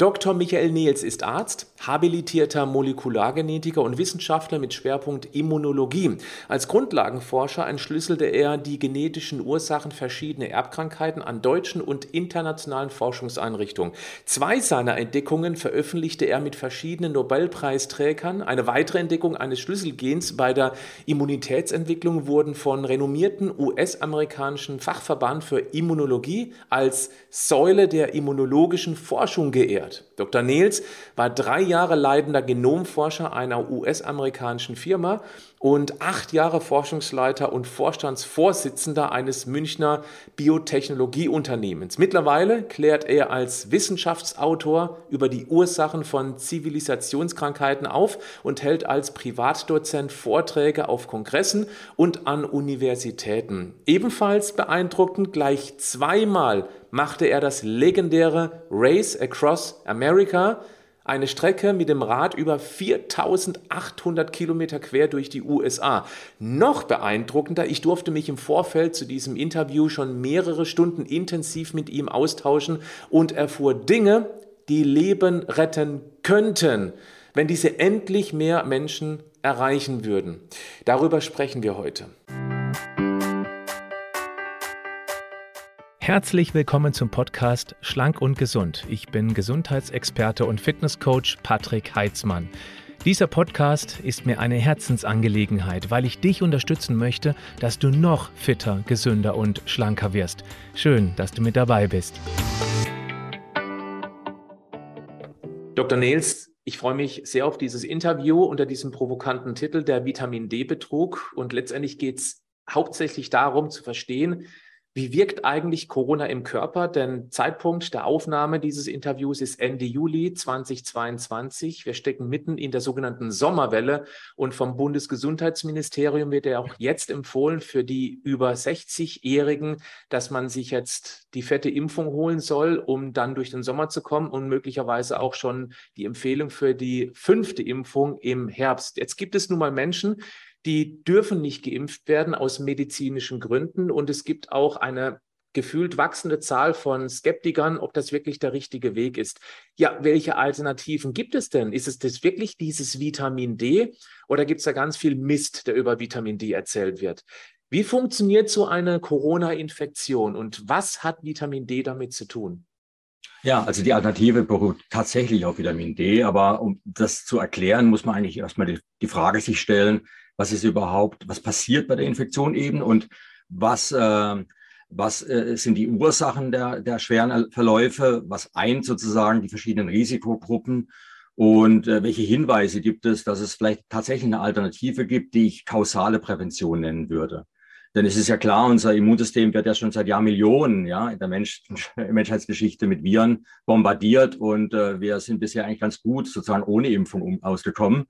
Dr. Michael Nehls ist Arzt, habilitierter Molekulargenetiker und Wissenschaftler mit Schwerpunkt Immunologie. Als Grundlagenforscher entschlüsselte er die genetischen Ursachen verschiedener Erbkrankheiten an deutschen und internationalen Forschungseinrichtungen. Zwei seiner Entdeckungen veröffentlichte er mit verschiedenen Nobelpreisträgern. Eine weitere Entdeckung eines Schlüsselgens bei der Immunitätsentwicklung wurden von renommierten US-amerikanischen Fachverband für Immunologie als Säule der immunologischen Forschung geehrt erklärt. Dr. Nels war drei Jahre leitender Genomforscher einer US-amerikanischen Firma und acht Jahre Forschungsleiter und Vorstandsvorsitzender eines Münchner Biotechnologieunternehmens. Mittlerweile klärt er als Wissenschaftsautor über die Ursachen von Zivilisationskrankheiten auf und hält als Privatdozent Vorträge auf Kongressen und an Universitäten. Ebenfalls beeindruckend, gleich zweimal machte er das legendäre Race Across America eine Strecke mit dem Rad über 4800 Kilometer quer durch die USA. Noch beeindruckender, ich durfte mich im Vorfeld zu diesem Interview schon mehrere Stunden intensiv mit ihm austauschen und erfuhr Dinge, die Leben retten könnten, wenn diese endlich mehr Menschen erreichen würden. Darüber sprechen wir heute. Herzlich willkommen zum Podcast Schlank und Gesund. Ich bin Gesundheitsexperte und Fitnesscoach Patrick Heitzmann. Dieser Podcast ist mir eine Herzensangelegenheit, weil ich dich unterstützen möchte, dass du noch fitter, gesünder und schlanker wirst. Schön, dass du mit dabei bist. Dr. Nils, ich freue mich sehr auf dieses Interview unter diesem provokanten Titel der Vitamin D-Betrug. Und letztendlich geht es hauptsächlich darum zu verstehen, wie wirkt eigentlich Corona im Körper? Denn Zeitpunkt der Aufnahme dieses Interviews ist Ende Juli 2022. Wir stecken mitten in der sogenannten Sommerwelle und vom Bundesgesundheitsministerium wird ja auch jetzt empfohlen für die über 60-Jährigen, dass man sich jetzt die fette Impfung holen soll, um dann durch den Sommer zu kommen und möglicherweise auch schon die Empfehlung für die fünfte Impfung im Herbst. Jetzt gibt es nun mal Menschen, die dürfen nicht geimpft werden aus medizinischen Gründen. Und es gibt auch eine gefühlt wachsende Zahl von Skeptikern, ob das wirklich der richtige Weg ist. Ja, welche Alternativen gibt es denn? Ist es das wirklich dieses Vitamin D oder gibt es da ganz viel Mist, der über Vitamin D erzählt wird? Wie funktioniert so eine Corona-Infektion und was hat Vitamin D damit zu tun? Ja, also die Alternative beruht tatsächlich auf Vitamin D, aber um das zu erklären, muss man eigentlich erstmal die, die Frage sich stellen, was ist überhaupt, was passiert bei der Infektion eben und was, äh, was äh, sind die Ursachen der, der schweren Verläufe, was eint sozusagen die verschiedenen Risikogruppen und äh, welche Hinweise gibt es, dass es vielleicht tatsächlich eine Alternative gibt, die ich kausale Prävention nennen würde. Denn es ist ja klar, unser Immunsystem wird ja schon seit Jahrmillionen ja, in der Mensch Menschheitsgeschichte mit Viren bombardiert und äh, wir sind bisher eigentlich ganz gut sozusagen ohne Impfung um, ausgekommen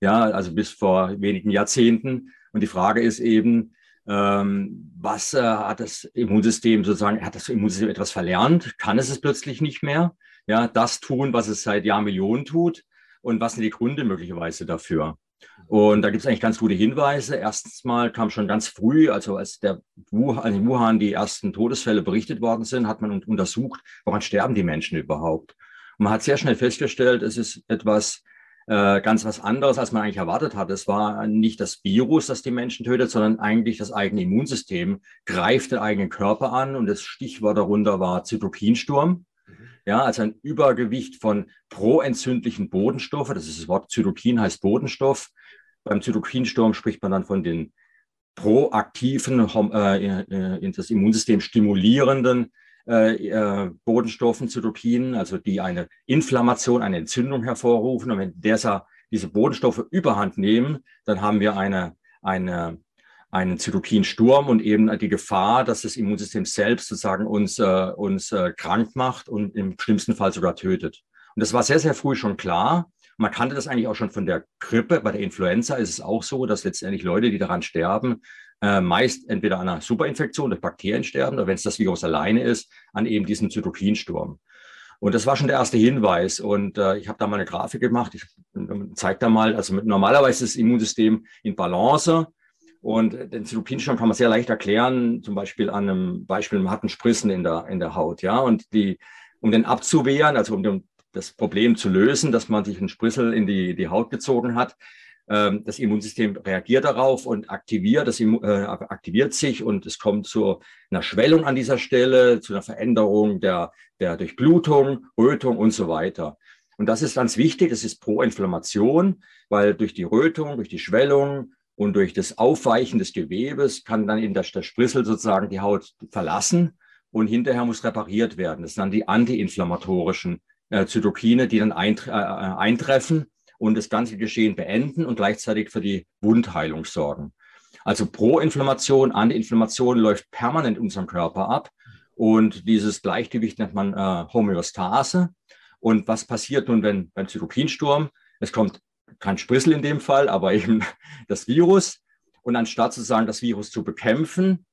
ja, also bis vor wenigen Jahrzehnten. Und die Frage ist eben, ähm, was äh, hat das Immunsystem sozusagen, hat das Immunsystem etwas verlernt? Kann es es plötzlich nicht mehr? Ja, das tun, was es seit Jahrmillionen tut? Und was sind die Gründe möglicherweise dafür? Und da gibt es eigentlich ganz gute Hinweise. Erstens mal kam schon ganz früh, also als der Wuhan, in Wuhan die ersten Todesfälle berichtet worden sind, hat man untersucht, woran sterben die Menschen überhaupt. Und man hat sehr schnell festgestellt, es ist etwas äh, ganz was anderes, als man eigentlich erwartet hat. Es war nicht das Virus, das die Menschen tötet, sondern eigentlich das eigene Immunsystem greift den eigenen Körper an und das Stichwort darunter war Zytokinsturm. Mhm. Ja, also ein Übergewicht von proentzündlichen Bodenstoffen. Das ist das Wort Zytokin heißt Bodenstoff. Beim Zytokinsturm spricht man dann von den proaktiven, äh, in das Immunsystem stimulierenden äh, äh, Bodenstoffen, Zytokinen, also die eine Inflammation, eine Entzündung hervorrufen. Und wenn dieser, diese Bodenstoffe überhand nehmen, dann haben wir eine, eine, einen Zytokinsturm und eben die Gefahr, dass das Immunsystem selbst sozusagen uns, äh, uns äh, krank macht und im schlimmsten Fall sogar tötet. Und das war sehr, sehr früh schon klar. Man kannte das eigentlich auch schon von der Grippe. Bei der Influenza ist es auch so, dass letztendlich Leute, die daran sterben, äh, meist entweder an einer Superinfektion durch Bakterien sterben oder wenn es das Virus alleine ist, an eben diesem Zytokinsturm. Und das war schon der erste Hinweis. Und äh, ich habe da mal eine Grafik gemacht. Ich zeige da mal, also mit, normalerweise ist das Immunsystem in Balance. Und den Zytokinsturm kann man sehr leicht erklären, zum Beispiel an einem Beispiel, man hat einen Sprissen in der, in der Haut. Ja, und die, um den abzuwehren, also um den das Problem zu lösen, dass man sich einen Sprissel in die, die Haut gezogen hat. Ähm, das Immunsystem reagiert darauf und aktiviert, das äh, aktiviert sich und es kommt zu einer Schwellung an dieser Stelle, zu einer Veränderung der, der Durchblutung, Rötung und so weiter. Und das ist ganz wichtig, das ist pro Inflammation, weil durch die Rötung, durch die Schwellung und durch das Aufweichen des Gewebes kann dann in der, der Sprissel sozusagen die Haut verlassen und hinterher muss repariert werden. Das sind dann die antiinflammatorischen äh, Zytokine, die dann eintre äh, eintreffen und das ganze Geschehen beenden und gleichzeitig für die Wundheilung sorgen. Also Pro-Inflammation, Anti-Inflammation läuft permanent in unserem Körper ab. Und dieses Gleichgewicht nennt man äh, Homöostase. Und was passiert nun, wenn beim Zytokinsturm? Es kommt kein Sprissel in dem Fall, aber eben das Virus. Und anstatt sozusagen das Virus zu bekämpfen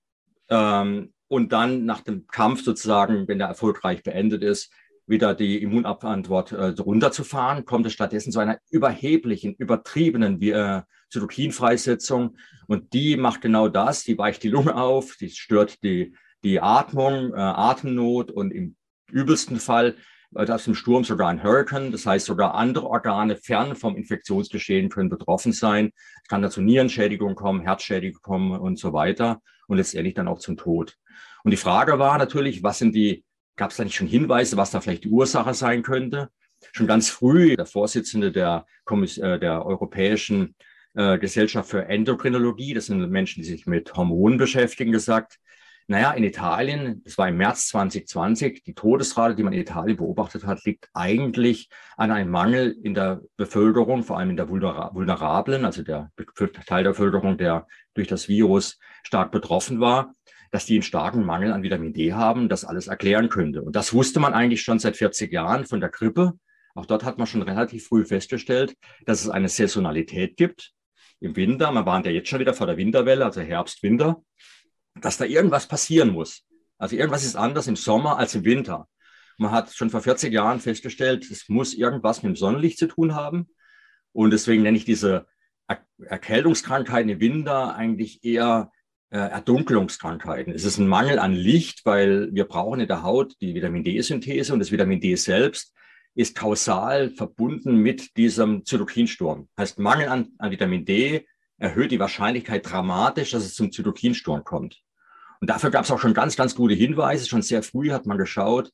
ähm, und dann nach dem Kampf sozusagen, wenn der erfolgreich beendet ist, wieder die Immunabwehrantwort äh, runterzufahren, kommt es stattdessen zu einer überheblichen, übertriebenen äh, Zytokinfreisetzung. Und die macht genau das, die weicht die Lunge auf, die stört die, die Atmung, äh, Atemnot und im übelsten Fall wird aus dem Sturm sogar ein Hurricane. Das heißt, sogar andere Organe fern vom Infektionsgeschehen können betroffen sein. Es kann dazu Nierenschädigung kommen, Herzschädigung kommen und so weiter und letztendlich dann auch zum Tod. Und die Frage war natürlich, was sind die Gab es da nicht schon Hinweise, was da vielleicht die Ursache sein könnte? Schon ganz früh der Vorsitzende der, Kommiss äh, der Europäischen äh, Gesellschaft für Endokrinologie, das sind Menschen, die sich mit Hormonen beschäftigen, gesagt, naja, in Italien, das war im März 2020, die Todesrate, die man in Italien beobachtet hat, liegt eigentlich an einem Mangel in der Bevölkerung, vor allem in der Vulnerablen, also der Teil der Bevölkerung, der durch das Virus stark betroffen war dass die einen starken Mangel an Vitamin D haben, das alles erklären könnte. Und das wusste man eigentlich schon seit 40 Jahren von der Grippe. Auch dort hat man schon relativ früh festgestellt, dass es eine Saisonalität gibt im Winter. Man warnt ja jetzt schon wieder vor der Winterwelle, also Herbst, Winter, dass da irgendwas passieren muss. Also irgendwas ist anders im Sommer als im Winter. Man hat schon vor 40 Jahren festgestellt, es muss irgendwas mit dem Sonnenlicht zu tun haben. Und deswegen nenne ich diese Erkältungskrankheiten im Winter eigentlich eher Erdunkelungskrankheiten. Es ist ein Mangel an Licht, weil wir brauchen in der Haut die Vitamin D-Synthese und das Vitamin D selbst ist kausal verbunden mit diesem Zytokinsturm. Heißt, Mangel an, an Vitamin D erhöht die Wahrscheinlichkeit dramatisch, dass es zum Zytokinsturm kommt. Und dafür gab es auch schon ganz, ganz gute Hinweise. Schon sehr früh hat man geschaut,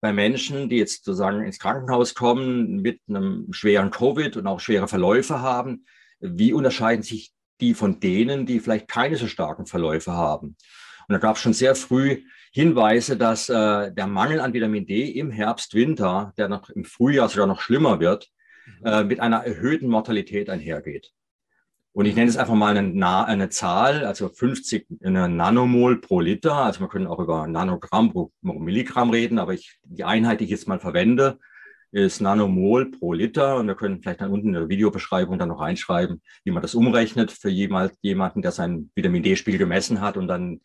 bei Menschen, die jetzt sozusagen ins Krankenhaus kommen mit einem schweren Covid und auch schwere Verläufe haben, wie unterscheiden sich die von denen, die vielleicht keine so starken Verläufe haben. Und da gab es schon sehr früh Hinweise, dass äh, der Mangel an Vitamin D im Herbst, Winter, der noch im Frühjahr sogar noch schlimmer wird, mhm. äh, mit einer erhöhten Mortalität einhergeht. Und ich nenne es einfach mal eine, eine Zahl, also 50 Nanomol pro Liter. Also man können auch über Nanogramm pro Milligramm reden, aber ich, die Einheit, die ich jetzt mal verwende, ist Nanomol pro Liter. Und wir können vielleicht dann unten in der Videobeschreibung dann noch reinschreiben, wie man das umrechnet für jemanden, der seinen Vitamin D-Spiegel gemessen hat und dann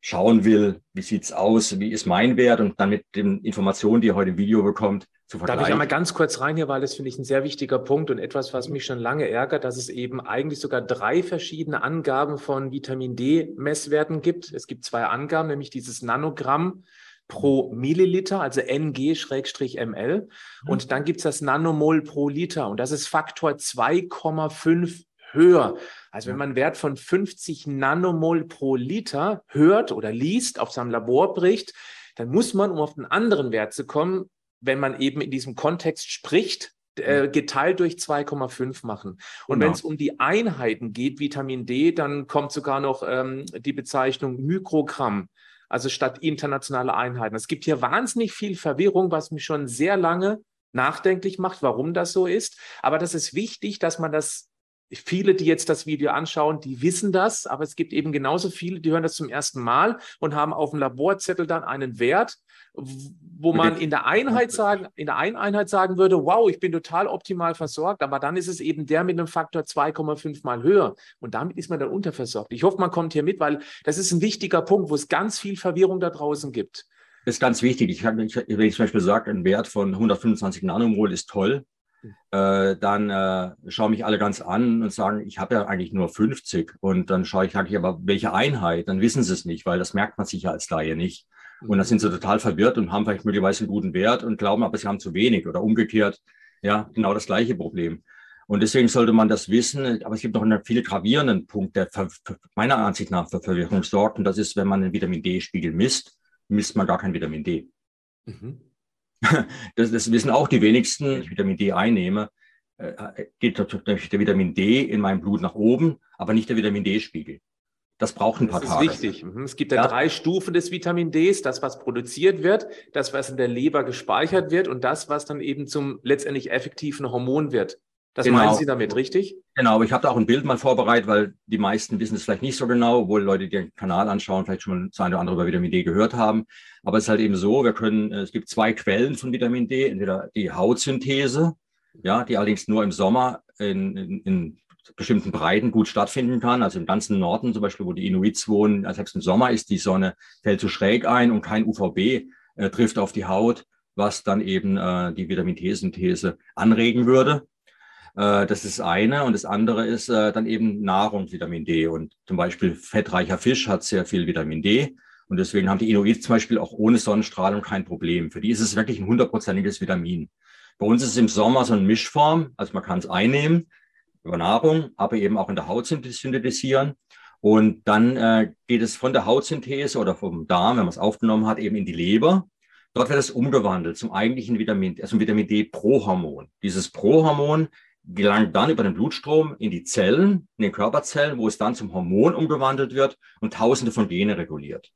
schauen will, wie sieht's aus, wie ist mein Wert und dann mit den Informationen, die ihr heute im Video bekommt, zu vergleichen. Darf ich einmal ganz kurz rein hier, weil das finde ich ein sehr wichtiger Punkt und etwas, was mich schon lange ärgert, dass es eben eigentlich sogar drei verschiedene Angaben von Vitamin D-Messwerten gibt. Es gibt zwei Angaben, nämlich dieses Nanogramm pro Milliliter, also NG-ML. Mhm. Und dann gibt es das Nanomol pro Liter und das ist Faktor 2,5 höher. Also wenn man einen Wert von 50 Nanomol pro Liter hört oder liest auf seinem Laborbericht, dann muss man, um auf einen anderen Wert zu kommen, wenn man eben in diesem Kontext spricht, äh, geteilt durch 2,5 machen. Und genau. wenn es um die Einheiten geht, Vitamin D, dann kommt sogar noch ähm, die Bezeichnung Mikrogramm also statt internationale Einheiten. Es gibt hier wahnsinnig viel Verwirrung, was mich schon sehr lange nachdenklich macht, warum das so ist. Aber das ist wichtig, dass man das Viele, die jetzt das Video anschauen, die wissen das, aber es gibt eben genauso viele, die hören das zum ersten Mal und haben auf dem Laborzettel dann einen Wert, wo man in der Einheit sagen, in der einen Einheit sagen würde, wow, ich bin total optimal versorgt, aber dann ist es eben der mit einem Faktor 2,5 mal höher und damit ist man dann unterversorgt. Ich hoffe, man kommt hier mit, weil das ist ein wichtiger Punkt, wo es ganz viel Verwirrung da draußen gibt. Das ist ganz wichtig. Ich, wenn ich zum Beispiel sage, ein Wert von 125 Nanomol ist toll, äh, dann äh, schauen mich alle ganz an und sagen, ich habe ja eigentlich nur 50. Und dann schaue ich, sage ich, aber welche Einheit? Dann wissen sie es nicht, weil das merkt man sich ja als Laie nicht. Und dann sind sie total verwirrt und haben vielleicht möglicherweise einen guten Wert und glauben aber, sie haben zu wenig oder umgekehrt. Ja, genau das gleiche Problem. Und deswegen sollte man das wissen. Aber es gibt noch einen viel gravierenden Punkt, der meiner Ansicht nach für Verwirrung sorgt. Und das ist, wenn man den Vitamin D-Spiegel misst, misst man gar kein Vitamin D. Mhm. Das, das, wissen auch die wenigsten. Wenn ich Vitamin D einnehme, äh, geht der Vitamin D in meinem Blut nach oben, aber nicht der Vitamin D-Spiegel. Das braucht ein paar das Tage. Das ist wichtig. Mhm. Es gibt ja, ja, drei Stufen des Vitamin Ds. Das, was produziert wird, das, was in der Leber gespeichert wird und das, was dann eben zum letztendlich effektiven Hormon wird. Das genau. meinen Sie damit, richtig? Genau, aber ich habe da auch ein Bild mal vorbereitet, weil die meisten wissen es vielleicht nicht so genau, obwohl Leute, die den Kanal anschauen, vielleicht schon das eine oder andere über Vitamin D gehört haben. Aber es ist halt eben so, wir können, äh, es gibt zwei Quellen von Vitamin D, entweder die Hautsynthese, ja, die allerdings nur im Sommer in, in, in bestimmten Breiten gut stattfinden kann. Also im ganzen Norden zum Beispiel, wo die Inuits wohnen, also selbst im Sommer ist die Sonne, fällt zu schräg ein und kein UVB äh, trifft auf die Haut, was dann eben äh, die Vitamin D-Synthese anregen würde. Äh, das ist eine. Und das andere ist äh, dann eben Nahrung, Vitamin D. Und zum Beispiel fettreicher Fisch hat sehr viel Vitamin D. Und deswegen haben die Inuit zum Beispiel auch ohne Sonnenstrahlung kein Problem. Für die ist es wirklich ein hundertprozentiges Vitamin. Bei uns ist es im Sommer so eine Mischform. Also man kann es einnehmen über Nahrung, aber eben auch in der Haut synthetisieren. Und dann äh, geht es von der Hautsynthese oder vom Darm, wenn man es aufgenommen hat, eben in die Leber. Dort wird es umgewandelt zum eigentlichen Vitamin, also Vitamin D-Prohormon. Dieses Prohormon gelangt dann über den Blutstrom in die Zellen, in den Körperzellen, wo es dann zum Hormon umgewandelt wird und tausende von Gene reguliert.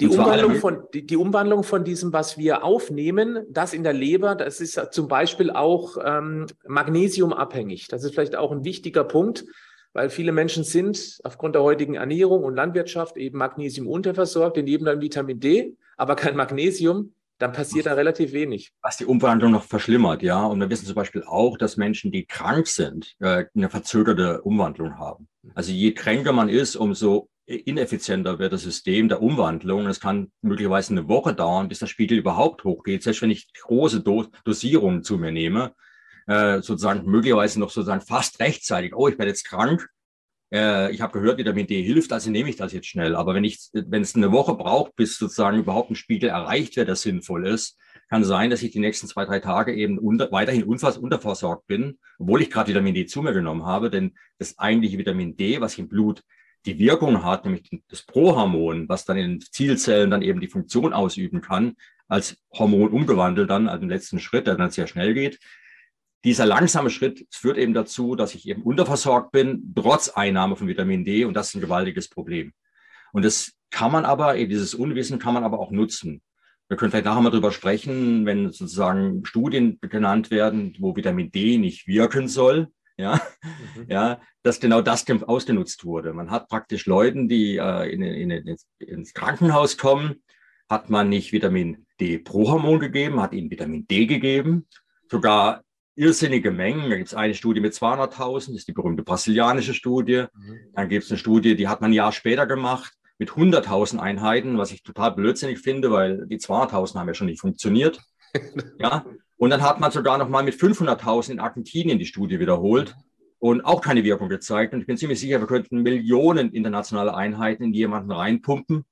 Die Umwandlung, von, die, die, Umwandlung von diesem, was wir aufnehmen, das in der Leber, das ist zum Beispiel auch ähm, magnesiumabhängig. Das ist vielleicht auch ein wichtiger Punkt, weil viele Menschen sind aufgrund der heutigen Ernährung und Landwirtschaft eben Magnesium unterversorgt, die nehmen dann Vitamin D, aber kein Magnesium dann passiert da relativ wenig. Was die Umwandlung noch verschlimmert, ja. Und wir wissen zum Beispiel auch, dass Menschen, die krank sind, äh, eine verzögerte Umwandlung haben. Also je kränker man ist, umso ineffizienter wird das System der Umwandlung. Es kann möglicherweise eine Woche dauern, bis der Spiegel überhaupt hochgeht, selbst wenn ich große Dosierungen zu mir nehme, äh, sozusagen möglicherweise noch sozusagen fast rechtzeitig, oh, ich werde jetzt krank, äh, ich habe gehört, Vitamin D hilft, also nehme ich das jetzt schnell. Aber wenn ich, wenn es eine Woche braucht, bis sozusagen überhaupt ein Spiegel erreicht wird, der sinnvoll ist, kann sein, dass ich die nächsten zwei, drei Tage eben unter, weiterhin unterversorgt bin, obwohl ich gerade Vitamin D zu mir genommen habe. Denn das eigentliche Vitamin D, was im Blut die Wirkung hat, nämlich das Prohormon, was dann in Zielzellen dann eben die Funktion ausüben kann, als Hormon umgewandelt dann, also im letzten Schritt, der dann sehr schnell geht, dieser langsame Schritt führt eben dazu, dass ich eben unterversorgt bin, trotz Einnahme von Vitamin D. Und das ist ein gewaltiges Problem. Und das kann man aber, dieses Unwissen kann man aber auch nutzen. Wir können vielleicht nachher mal drüber sprechen, wenn sozusagen Studien genannt werden, wo Vitamin D nicht wirken soll. Ja, mhm. ja, dass genau das ausgenutzt wurde. Man hat praktisch Leuten, die äh, in, in, in, ins Krankenhaus kommen, hat man nicht Vitamin D Prohormon gegeben, hat ihnen Vitamin D gegeben, sogar irrsinnige Mengen. Da gibt es eine Studie mit 200.000, das ist die berühmte brasilianische Studie. Mhm. Dann gibt es eine Studie, die hat man ein Jahr später gemacht mit 100.000 Einheiten, was ich total blödsinnig finde, weil die 200.000 haben ja schon nicht funktioniert. ja. Und dann hat man sogar noch mal mit 500.000 in Argentinien die Studie wiederholt und auch keine Wirkung gezeigt. Und ich bin ziemlich sicher, wir könnten Millionen internationale Einheiten in jemanden reinpumpen,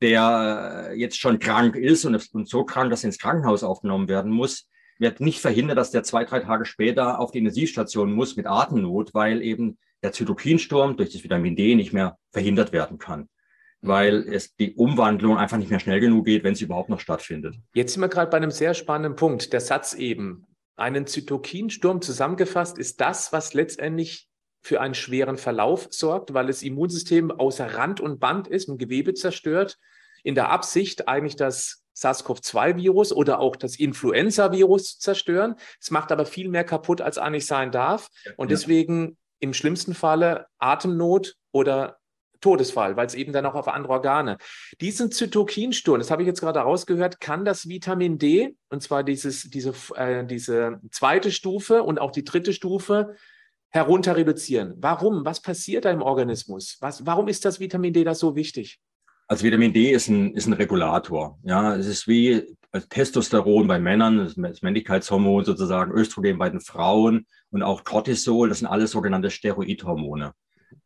der äh, jetzt schon krank ist und, so krank, dass er ins Krankenhaus aufgenommen werden muss wird nicht verhindert, dass der zwei, drei Tage später auf die Intensivstation muss mit Atemnot, weil eben der Zytokinsturm durch das Vitamin D nicht mehr verhindert werden kann weil es die Umwandlung einfach nicht mehr schnell genug geht, wenn sie überhaupt noch stattfindet. Jetzt sind wir gerade bei einem sehr spannenden Punkt. Der Satz eben, einen Zytokinsturm zusammengefasst, ist das, was letztendlich für einen schweren Verlauf sorgt, weil das Immunsystem außer Rand und Band ist und Gewebe zerstört, in der Absicht eigentlich das SARS-CoV-2-Virus oder auch das Influenza-Virus zerstören. Es macht aber viel mehr kaputt, als eigentlich sein darf. Und deswegen im schlimmsten Falle Atemnot oder Todesfall, weil es eben dann auch auf andere Organe. Diesen Zytokinsturm, das habe ich jetzt gerade rausgehört, kann das Vitamin D, und zwar dieses, diese, äh, diese zweite Stufe und auch die dritte Stufe, herunter reduzieren. Warum? Was passiert da im Organismus? Was, warum ist das Vitamin D da so wichtig? Also Vitamin D ist ein, ist ein Regulator. Ja, es ist wie Testosteron bei Männern, das Männlichkeitshormon sozusagen, Östrogen bei den Frauen und auch Cortisol, das sind alles sogenannte Steroidhormone.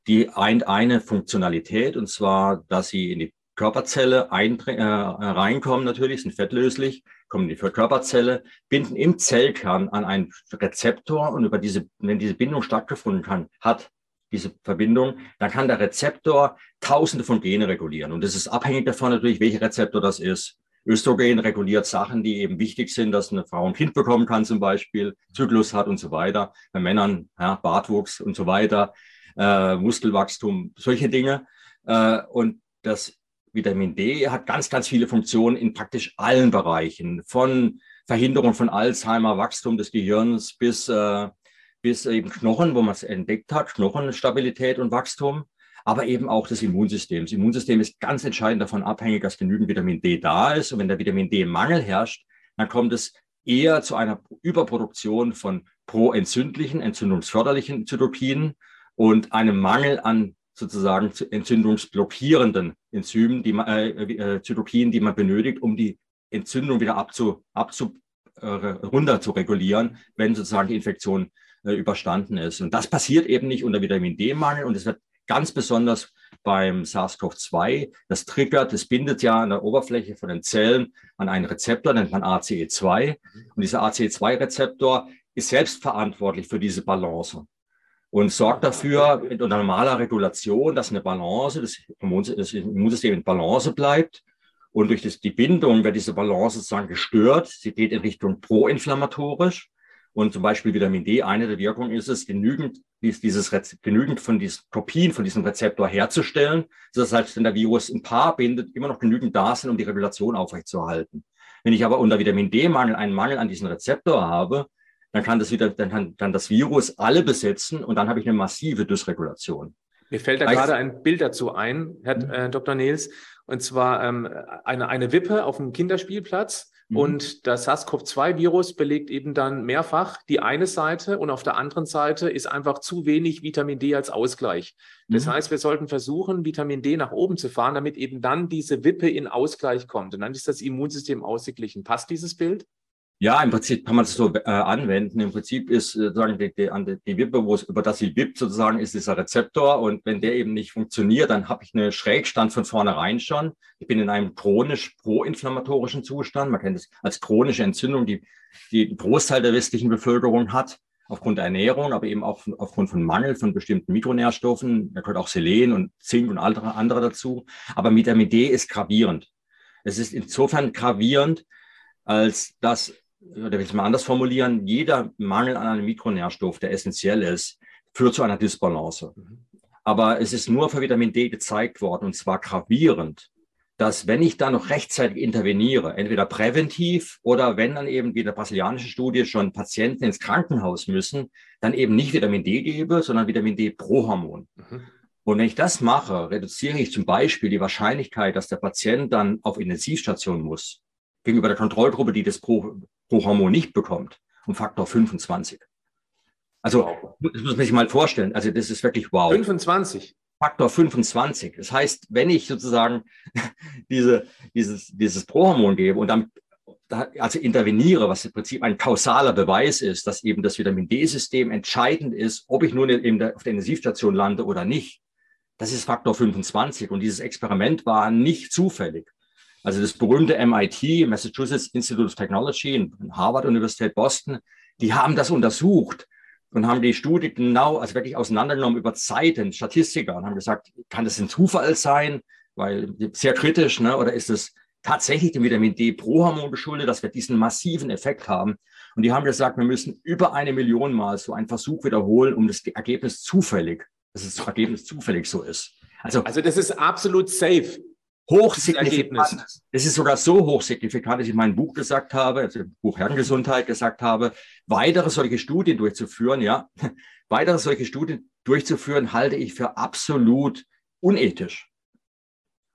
Die eint eine Funktionalität und zwar, dass sie in die Körperzelle äh, reinkommen natürlich, sind fettlöslich, kommen in die Körperzelle, binden im Zellkern an einen Rezeptor und über diese, wenn diese Bindung stattgefunden kann, hat diese Verbindung, dann kann der Rezeptor tausende von Gene regulieren. Und es ist abhängig davon natürlich, welcher Rezeptor das ist. Östrogen reguliert Sachen, die eben wichtig sind, dass eine Frau ein Kind bekommen kann zum Beispiel, Zyklus hat und so weiter. Bei Männern ja, Bartwuchs und so weiter, äh, Muskelwachstum, solche Dinge. Äh, und das Vitamin D hat ganz, ganz viele Funktionen in praktisch allen Bereichen, von Verhinderung von Alzheimer, Wachstum des Gehirns bis, äh, bis eben Knochen, wo man es entdeckt hat, Knochenstabilität und Wachstum, aber eben auch das Immunsystem. Das Immunsystem ist ganz entscheidend davon abhängig, dass genügend Vitamin D da ist. Und wenn der Vitamin D-Mangel herrscht, dann kommt es eher zu einer Überproduktion von proentzündlichen, entzündungsförderlichen Zytokinen und einem Mangel an sozusagen entzündungsblockierenden Enzymen, die man, äh, äh, Zytokinen, die man benötigt, um die Entzündung wieder abzu, abzu, äh, runter zu regulieren, wenn sozusagen die Infektion äh, überstanden ist. Und das passiert eben nicht unter Vitamin D-Mangel und es wird ganz besonders beim SARS-CoV-2. Das triggert, das bindet ja an der Oberfläche von den Zellen an einen Rezeptor, nennt man ACE2. Und dieser ACE2-Rezeptor ist selbst verantwortlich für diese Balance und sorgt dafür mit unter normaler Regulation, dass eine Balance, das, Immunsystem in Balance bleibt. Und durch das, die Bindung wird diese Balance sozusagen gestört. Sie geht in Richtung proinflammatorisch. Und zum Beispiel Vitamin D, eine der Wirkungen ist es, genügend, dieses, genügend von diesen Kopien von diesem Rezeptor herzustellen, sodass halt, wenn der Virus ein Paar bindet, immer noch genügend da sind, um die Regulation aufrechtzuerhalten. Wenn ich aber unter Vitamin D-Mangel einen Mangel an diesem Rezeptor habe, dann kann das wieder, dann kann, kann das Virus alle besetzen und dann habe ich eine massive Dysregulation. Mir fällt da gerade ein Bild dazu ein, Herr mhm. äh, Dr. Nils, und zwar ähm, eine, eine Wippe auf einem Kinderspielplatz. Mhm. Und das SARS-CoV-2-Virus belegt eben dann mehrfach die eine Seite und auf der anderen Seite ist einfach zu wenig Vitamin D als Ausgleich. Das mhm. heißt, wir sollten versuchen, Vitamin D nach oben zu fahren, damit eben dann diese Wippe in Ausgleich kommt. Und dann ist das Immunsystem ausgeglichen. Passt dieses Bild? Ja, im Prinzip kann man das so äh, anwenden. Im Prinzip ist äh, sozusagen die, die, die Wippe, wo es, über das sie wippt, sozusagen ist dieser Rezeptor. Und wenn der eben nicht funktioniert, dann habe ich einen Schrägstand von vornherein schon. Ich bin in einem chronisch proinflammatorischen Zustand. Man kennt es als chronische Entzündung, die, die Großteil der westlichen Bevölkerung hat, aufgrund der Ernährung, aber eben auch aufgrund von Mangel von bestimmten Mikronährstoffen. Da gehört auch Selen und Zink und andere, andere dazu. Aber Vitamin D ist gravierend. Es ist insofern gravierend, als dass oder will ich es mal anders formulieren, jeder Mangel an einem Mikronährstoff, der essentiell ist, führt zu einer Dysbalance. Mhm. Aber es ist nur für Vitamin D gezeigt worden, und zwar gravierend, dass wenn ich da noch rechtzeitig interveniere, entweder präventiv oder wenn dann eben wie in der brasilianischen Studie schon Patienten ins Krankenhaus müssen, dann eben nicht Vitamin D gebe, sondern Vitamin D pro Hormon. Mhm. Und wenn ich das mache, reduziere ich zum Beispiel die Wahrscheinlichkeit, dass der Patient dann auf Intensivstation muss, gegenüber der Kontrollgruppe, die das pro, pro Hormon nicht bekommt, um Faktor 25. Also, wow. das muss man sich mal vorstellen. Also, das ist wirklich wow. 25. Faktor 25. Das heißt, wenn ich sozusagen diese, dieses, dieses Prohormon gebe und dann also interveniere, was im Prinzip ein kausaler Beweis ist, dass eben das Vitamin D-System entscheidend ist, ob ich nun der, auf der Intensivstation lande oder nicht. Das ist Faktor 25 und dieses Experiment war nicht zufällig. Also das berühmte MIT, Massachusetts Institute of Technology Harvard Universität Boston, die haben das untersucht und haben die Studie genau, also wirklich auseinandergenommen über Zeiten, Statistiker und haben gesagt, kann das ein Zufall sein? Weil sehr kritisch, ne? oder ist es tatsächlich dem Vitamin D Prohormon geschuldet, dass wir diesen massiven Effekt haben? Und die haben gesagt, wir müssen über eine Million Mal so einen Versuch wiederholen, um das Ergebnis zufällig, dass das Ergebnis zufällig so ist. Also, also das ist absolut safe hochsignifikant. Es ist sogar so hochsignifikant, dass ich in meinem Buch gesagt habe, also im Buch Herrengesundheit gesagt habe, weitere solche Studien durchzuführen, ja, weitere solche Studien durchzuführen, halte ich für absolut unethisch.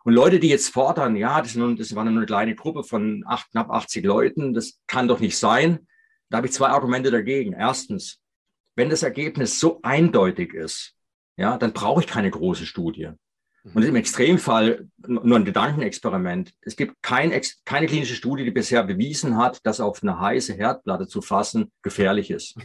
Und Leute, die jetzt fordern, ja, das, nun, das war nur eine kleine Gruppe von acht, knapp 80 Leuten, das kann doch nicht sein. Da habe ich zwei Argumente dagegen. Erstens, wenn das Ergebnis so eindeutig ist, ja, dann brauche ich keine große Studie. Und im Extremfall nur ein Gedankenexperiment. Es gibt kein, keine klinische Studie, die bisher bewiesen hat, dass auf eine heiße Herdplatte zu fassen gefährlich ist.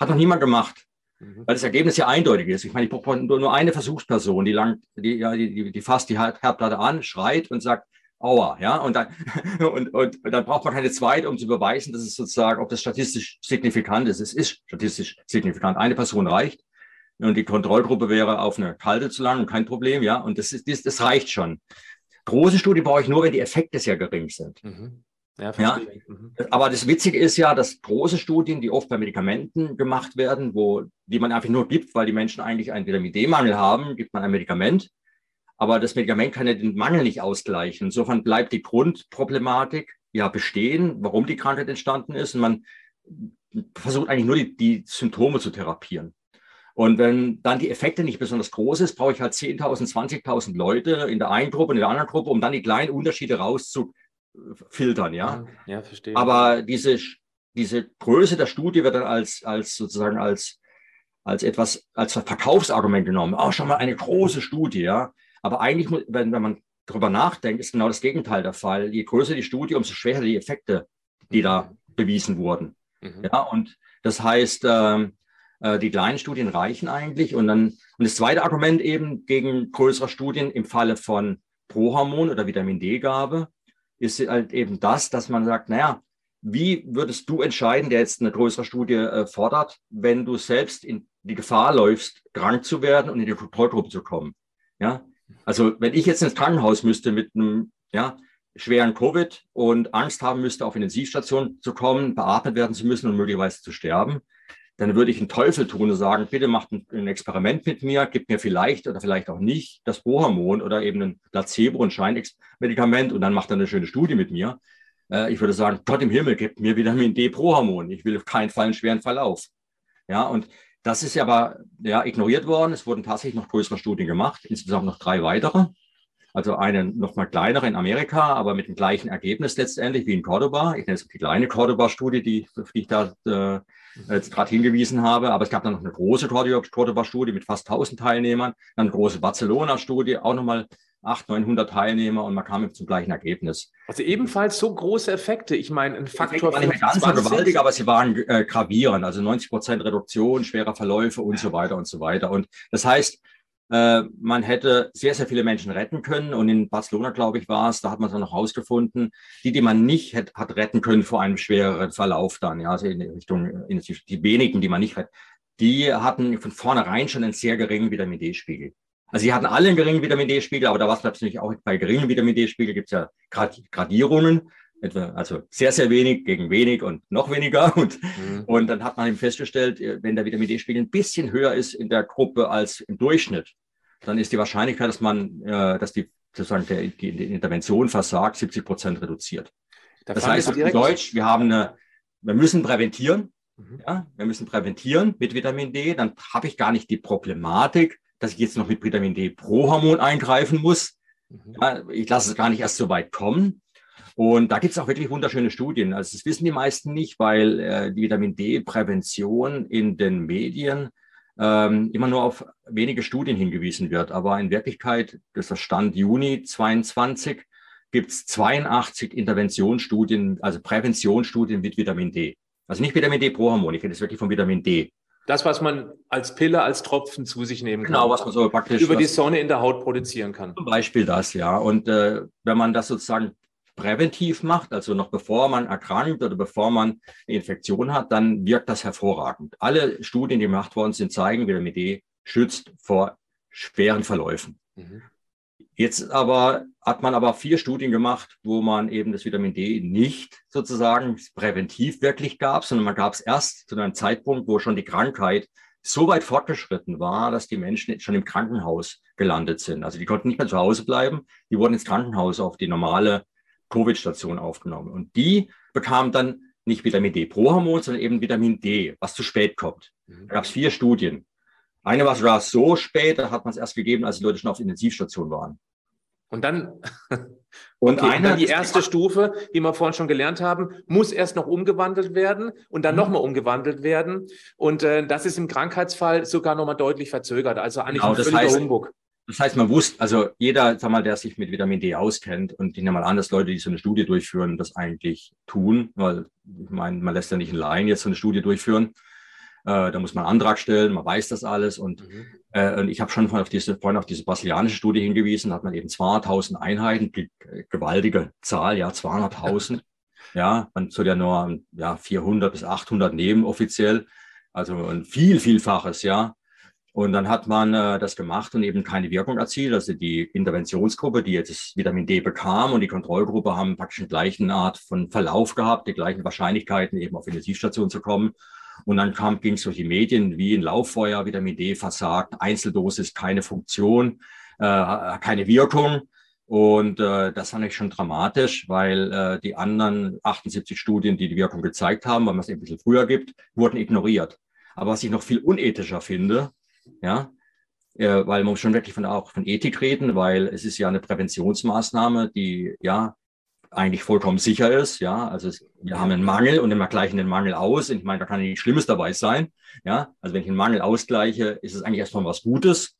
Hat noch niemand gemacht. Mhm. Weil das Ergebnis ja eindeutig ist. Ich meine, ich brauche nur eine Versuchsperson, die lang, die, die, die fasst die Herdplatte an, schreit und sagt, Aua, ja, und dann, und, und, und dann braucht man keine zweite, um zu beweisen, dass es sozusagen, ob das statistisch signifikant ist. Es ist statistisch signifikant. Eine Person reicht und die Kontrollgruppe wäre auf eine kalte zu lang, kein Problem, ja, und das, ist, das, das reicht schon. Große Studie brauche ich nur, wenn die Effekte sehr gering sind. Mhm. Ja, ja, mhm. aber das Witzige ist ja, dass große Studien, die oft bei Medikamenten gemacht werden, wo, die man einfach nur gibt, weil die Menschen eigentlich einen Vitamin D-Mangel haben, gibt man ein Medikament. Aber das Medikament kann ja den Mangel nicht ausgleichen. Insofern bleibt die Grundproblematik ja bestehen, warum die Krankheit entstanden ist. Und man versucht eigentlich nur die, die Symptome zu therapieren. Und wenn dann die Effekte nicht besonders groß ist, brauche ich halt 10.000, 20.000 Leute in der einen Gruppe und in der anderen Gruppe, um dann die kleinen Unterschiede rauszufiltern. Ja, ja verstehe. Aber diese, diese Größe der Studie wird dann als, als sozusagen als, als etwas, als Verkaufsargument genommen. Oh, schon mal eine große Studie, ja. Aber eigentlich, wenn, wenn man darüber nachdenkt, ist genau das Gegenteil der Fall. Je größer die Studie, umso schwerer die Effekte, die da bewiesen wurden. Mhm. Ja, und das heißt, ähm, äh, die kleinen Studien reichen eigentlich. Und dann, und das zweite Argument eben gegen größere Studien im Falle von Prohormon oder Vitamin D-Gabe ist halt eben das, dass man sagt, naja, wie würdest du entscheiden, der jetzt eine größere Studie äh, fordert, wenn du selbst in die Gefahr läufst, krank zu werden und in die Kontrollgruppe zu kommen? Ja, also wenn ich jetzt ins Krankenhaus müsste mit einem ja, schweren Covid und Angst haben müsste, auf Intensivstation zu kommen, beatmet werden zu müssen und möglicherweise zu sterben, dann würde ich einen Teufel tun und sagen, bitte macht ein, Experiment mit mir, gibt mir vielleicht oder vielleicht auch nicht das Prohormon oder eben ein Placebo, ein Scheinmedikament und dann macht er eine schöne Studie mit mir. Äh, ich würde sagen, Gott im Himmel, gibt mir Vitamin D Prohormon. Ich will auf keinen Fall einen schweren Verlauf. Ja, und das ist aber ja, ignoriert worden. Es wurden tatsächlich noch größere Studien gemacht, insgesamt noch drei weitere. Also eine noch mal kleinere in Amerika, aber mit dem gleichen Ergebnis letztendlich wie in Cordoba. Ich nenne es die kleine Cordoba-Studie, die, die ich da äh, jetzt gerade hingewiesen habe. Aber es gab dann noch eine große Cordoba-Studie mit fast 1000 Teilnehmern, dann eine große Barcelona-Studie, auch nochmal 800, 900 Teilnehmer und man kam zum gleichen Ergebnis. Also ebenfalls so große Effekte. Ich meine, ein Faktor war nicht ganz so gewaltig, aber sie waren äh, gravierend. Also 90 Prozent Reduktion, schwerer Verläufe und so weiter und so weiter. Und das heißt, äh, man hätte sehr, sehr viele Menschen retten können. Und in Barcelona, glaube ich, war es, da hat man es dann noch herausgefunden, die, die man nicht hat, hat retten können vor einem schwereren Verlauf dann, ja, also in Richtung, in die, die wenigen, die man nicht rettet, die hatten von vornherein schon einen sehr geringen Vitamin D-Spiegel. Also sie hatten alle einen geringen Vitamin D-Spiegel, aber da war es natürlich auch bei geringen Vitamin D-Spiegel gibt es ja Gradierungen, etwa, also sehr, sehr wenig gegen wenig und noch weniger. Und, mhm. und dann hat man eben festgestellt, äh, wenn der Vitamin D-Spiegel ein bisschen höher ist in der Gruppe als im Durchschnitt, dann ist die Wahrscheinlichkeit, dass man, äh, dass die sozusagen der, die, die Intervention versagt, 70 Prozent reduziert. Da das heißt auf Deutsch, wir haben eine, wir müssen präventieren. Mhm. Ja, wir müssen präventieren mit Vitamin D. Dann habe ich gar nicht die Problematik, dass ich jetzt noch mit Vitamin D pro Hormon eingreifen muss. Mhm. Ja, ich lasse es gar nicht erst so weit kommen. Und da gibt es auch wirklich wunderschöne Studien. Also das wissen die meisten nicht, weil äh, die Vitamin D-Prävention in den Medien ähm, immer nur auf wenige Studien hingewiesen wird. Aber in Wirklichkeit, das ist der Stand Juni 22, gibt es 82 Interventionsstudien, also Präventionsstudien mit Vitamin D. Also nicht Vitamin D pro Hormon, ich rede jetzt wirklich von Vitamin D. Das, was man als Pille, als Tropfen zu sich nehmen kann. Genau, was man so praktisch. Über die Sonne in der Haut produzieren kann. Zum Beispiel das, ja. Und äh, wenn man das sozusagen präventiv macht, also noch bevor man erkrankt oder bevor man eine Infektion hat, dann wirkt das hervorragend. Alle Studien, die gemacht worden sind, zeigen, Vitamin D schützt vor schweren Verläufen. Mhm. Jetzt aber hat man aber vier Studien gemacht, wo man eben das Vitamin D nicht sozusagen präventiv wirklich gab, sondern man gab es erst zu einem Zeitpunkt, wo schon die Krankheit so weit fortgeschritten war, dass die Menschen schon im Krankenhaus gelandet sind. Also die konnten nicht mehr zu Hause bleiben, die wurden ins Krankenhaus auf die normale Covid-Station aufgenommen. Und die bekamen dann nicht Vitamin D pro Hormon, sondern eben Vitamin D, was zu spät kommt. Mhm. Da gab es vier Studien. Eine war so spät, da hat man es erst gegeben, als die Leute schon auf Intensivstation waren. Und dann, und okay, eine, dann die erste Stufe, die wir vorhin schon gelernt haben, muss erst noch umgewandelt werden und dann mhm. nochmal umgewandelt werden. Und äh, das ist im Krankheitsfall sogar nochmal deutlich verzögert. Also eigentlich genau, ein völliger heißt, Humbug. Das heißt, man wusste, also jeder, sag mal, der sich mit Vitamin D auskennt und ich nehme mal an, dass Leute, die so eine Studie durchführen, das eigentlich tun, weil ich meine, man lässt ja nicht in Laien jetzt so eine Studie durchführen. Äh, da muss man einen Antrag stellen, man weiß das alles. Und, mhm. äh, und ich habe schon auf diese, vorhin auf diese brasilianische Studie hingewiesen, da hat man eben 200.000 Einheiten, gewaltige Zahl, ja, 200.000. ja, man soll ja nur ja, 400 bis 800 nehmen offiziell. Also ein viel, vielfaches, ja. Und dann hat man äh, das gemacht und eben keine Wirkung erzielt. Also die Interventionsgruppe, die jetzt das Vitamin D bekam und die Kontrollgruppe haben praktisch die gleichen Art von Verlauf gehabt, die gleichen Wahrscheinlichkeiten eben auf Intensivstation zu kommen. Und dann kam, ging es durch die Medien wie ein Lauffeuer, Vitamin D versagt, Einzeldosis, keine Funktion, äh, keine Wirkung. Und äh, das fand ich schon dramatisch, weil äh, die anderen 78 Studien, die die Wirkung gezeigt haben, weil man es ein bisschen früher gibt, wurden ignoriert. Aber was ich noch viel unethischer finde, ja, äh, weil man muss schon wirklich von, auch von Ethik reden, weil es ist ja eine Präventionsmaßnahme, die ja eigentlich vollkommen sicher ist. Ja, also es, wir haben einen Mangel und wir gleichen den Mangel aus. Und ich meine, da kann nichts Schlimmes dabei sein. Ja, also wenn ich einen Mangel ausgleiche, ist es eigentlich erstmal was Gutes.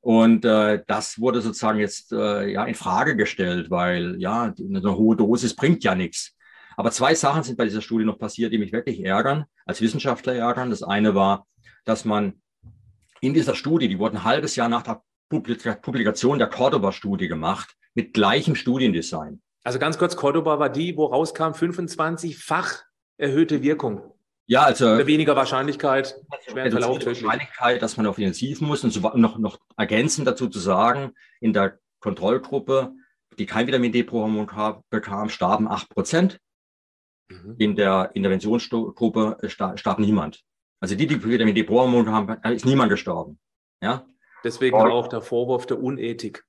Und äh, das wurde sozusagen jetzt äh, ja in Frage gestellt, weil ja eine hohe Dosis bringt ja nichts. Aber zwei Sachen sind bei dieser Studie noch passiert, die mich wirklich ärgern, als Wissenschaftler ärgern. Das eine war, dass man in dieser Studie, die wurde ein halbes Jahr nach der Publikation der Cordoba-Studie gemacht, mit gleichem Studiendesign. Also ganz kurz, Cordoba war die, wo rauskam 25-fach erhöhte Wirkung. Ja, also weniger Wahrscheinlichkeit, schweren Verlauf Wahrscheinlichkeit, dass man auf Intensiv muss und so noch, noch ergänzend dazu zu sagen, in der Kontrollgruppe, die kein Vitamin D-Prohormon bekam, starben 8 Prozent. Mhm. In der Interventionsgruppe starb niemand. Also die, die Vitamin D-Prohormon haben, ist niemand gestorben. Ja? Deswegen Und, auch der Vorwurf der Unethik.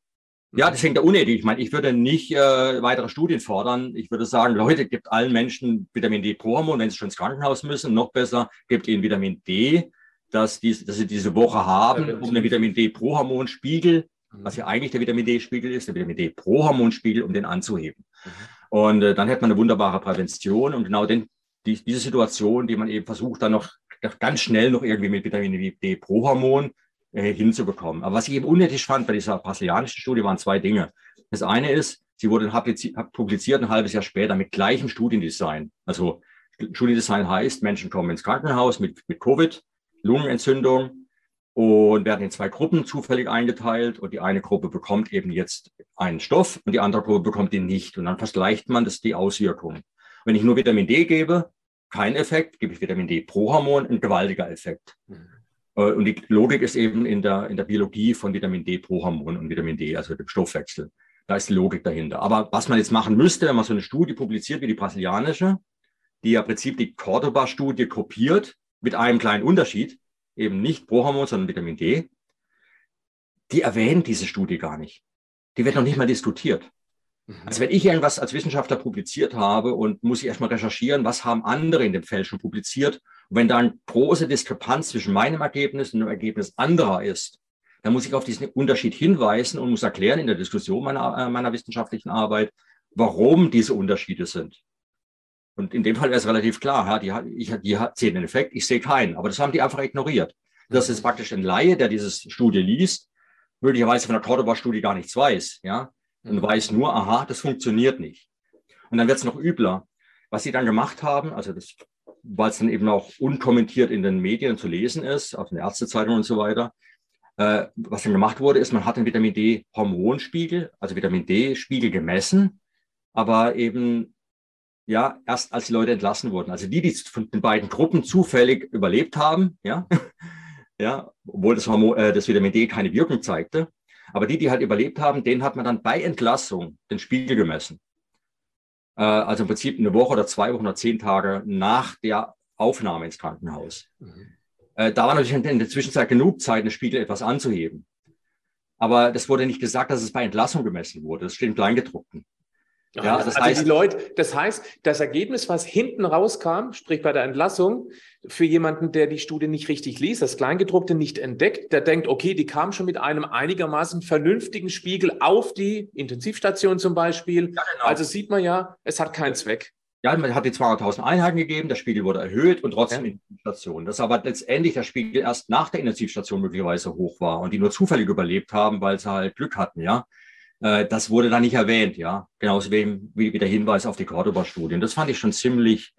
Ja, deswegen der Unethik. Ich meine, ich würde nicht äh, weitere Studien fordern. Ich würde sagen, Leute, gibt allen Menschen Vitamin D Prohormon, wenn sie schon ins Krankenhaus müssen. Noch besser, gibt ihnen Vitamin D, dass, dies, dass sie diese Woche haben, um den Vitamin D Prohormonspiegel, mhm. was ja eigentlich der Vitamin D-Spiegel ist, der Vitamin D Prohormonspiegel, um den anzuheben. Mhm. Und äh, dann hätte man eine wunderbare Prävention und genau den, die, diese Situation, die man eben versucht, dann noch ganz schnell noch irgendwie mit Vitamin D Prohormon äh, hinzubekommen. Aber was ich eben unethisch fand bei dieser brasilianischen Studie waren zwei Dinge. Das eine ist, sie wurde publiziert ein halbes Jahr später mit gleichem Studiendesign. Also Studiendesign heißt, Menschen kommen ins Krankenhaus mit, mit Covid, Lungenentzündung und werden in zwei Gruppen zufällig eingeteilt und die eine Gruppe bekommt eben jetzt einen Stoff und die andere Gruppe bekommt ihn nicht. Und dann vergleicht man das die Auswirkungen. Wenn ich nur Vitamin D gebe, kein Effekt, gebe ich Vitamin D pro Hormon, ein gewaltiger Effekt. Mhm. Äh, und die Logik ist eben in der, in der Biologie von Vitamin D pro Hormon und Vitamin D, also dem Stoffwechsel. Da ist die Logik dahinter. Aber was man jetzt machen müsste, wenn man so eine Studie publiziert wie die brasilianische, die ja im Prinzip die Cordoba-Studie kopiert, mit einem kleinen Unterschied, eben nicht pro Hormon, sondern Vitamin D, die erwähnen diese Studie gar nicht. Die wird noch nicht mal diskutiert. Mhm. Also wenn ich irgendwas als Wissenschaftler publiziert habe und muss ich erstmal recherchieren, was haben andere in dem Feld schon publiziert. Und wenn da eine große Diskrepanz zwischen meinem Ergebnis und dem Ergebnis anderer ist, dann muss ich auf diesen Unterschied hinweisen und muss erklären in der Diskussion meiner, äh, meiner wissenschaftlichen Arbeit, warum diese Unterschiede sind. Und in dem Fall wäre es relativ klar, ja, die, ich, die sehen den Effekt, ich sehe keinen. Aber das haben die einfach ignoriert. Das ist praktisch ein Laie, der diese Studie liest, möglicherweise von der Cordoba-Studie gar nichts weiß. Ja? Und weiß nur, aha, das funktioniert nicht. Und dann wird es noch übler. Was sie dann gemacht haben, also das, weil es dann eben auch unkommentiert in den Medien zu lesen ist, auf den Ärztezeitungen und so weiter, äh, was dann gemacht wurde, ist, man hat den Vitamin D-Hormonspiegel, also Vitamin D-Spiegel gemessen, aber eben ja erst als die Leute entlassen wurden. Also die, die von den beiden Gruppen zufällig überlebt haben, ja, ja, obwohl das, Hormon, äh, das Vitamin D keine Wirkung zeigte, aber die, die halt überlebt haben, denen hat man dann bei Entlassung den Spiegel gemessen. Äh, also im Prinzip eine Woche oder zwei Wochen oder zehn Tage nach der Aufnahme ins Krankenhaus. Mhm. Äh, da war natürlich in der Zwischenzeit genug Zeit, den Spiegel etwas anzuheben. Aber das wurde nicht gesagt, dass es bei Entlassung gemessen wurde. Das steht im Kleingedruckten. Ja, das also heißt, die Leute, das heißt, das Ergebnis, was hinten rauskam, sprich bei der Entlassung, für jemanden, der die Studie nicht richtig liest, das Kleingedruckte nicht entdeckt, der denkt, okay, die kam schon mit einem einigermaßen vernünftigen Spiegel auf die Intensivstation zum Beispiel. Ja, genau. Also sieht man ja, es hat keinen Zweck. Ja, man hat die 200.000 Einheiten gegeben, der Spiegel wurde erhöht und trotzdem ja. Intensivstation. Dass aber letztendlich der Spiegel erst nach der Intensivstation möglicherweise hoch war und die nur zufällig überlebt haben, weil sie halt Glück hatten, ja. Äh, das wurde da nicht erwähnt, ja. Genauso wie, wie der Hinweis auf die Cordoba-Studien. Das fand ich schon ziemlich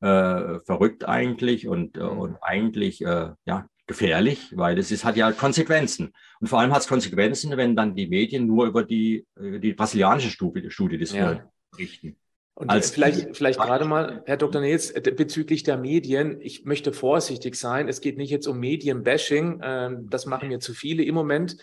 äh, verrückt eigentlich und, äh, mhm. und eigentlich äh, ja, gefährlich, weil es ist, hat ja Konsequenzen. Und vor allem hat es Konsequenzen, wenn dann die Medien nur über die, die brasilianische Studie, Studie des ja. berichten. Und Als vielleicht, vielleicht gerade mal, Herr Dr. Nils, bezüglich der Medien, ich möchte vorsichtig sein. Es geht nicht jetzt um Medienbashing. Ähm, das machen mir zu viele im Moment.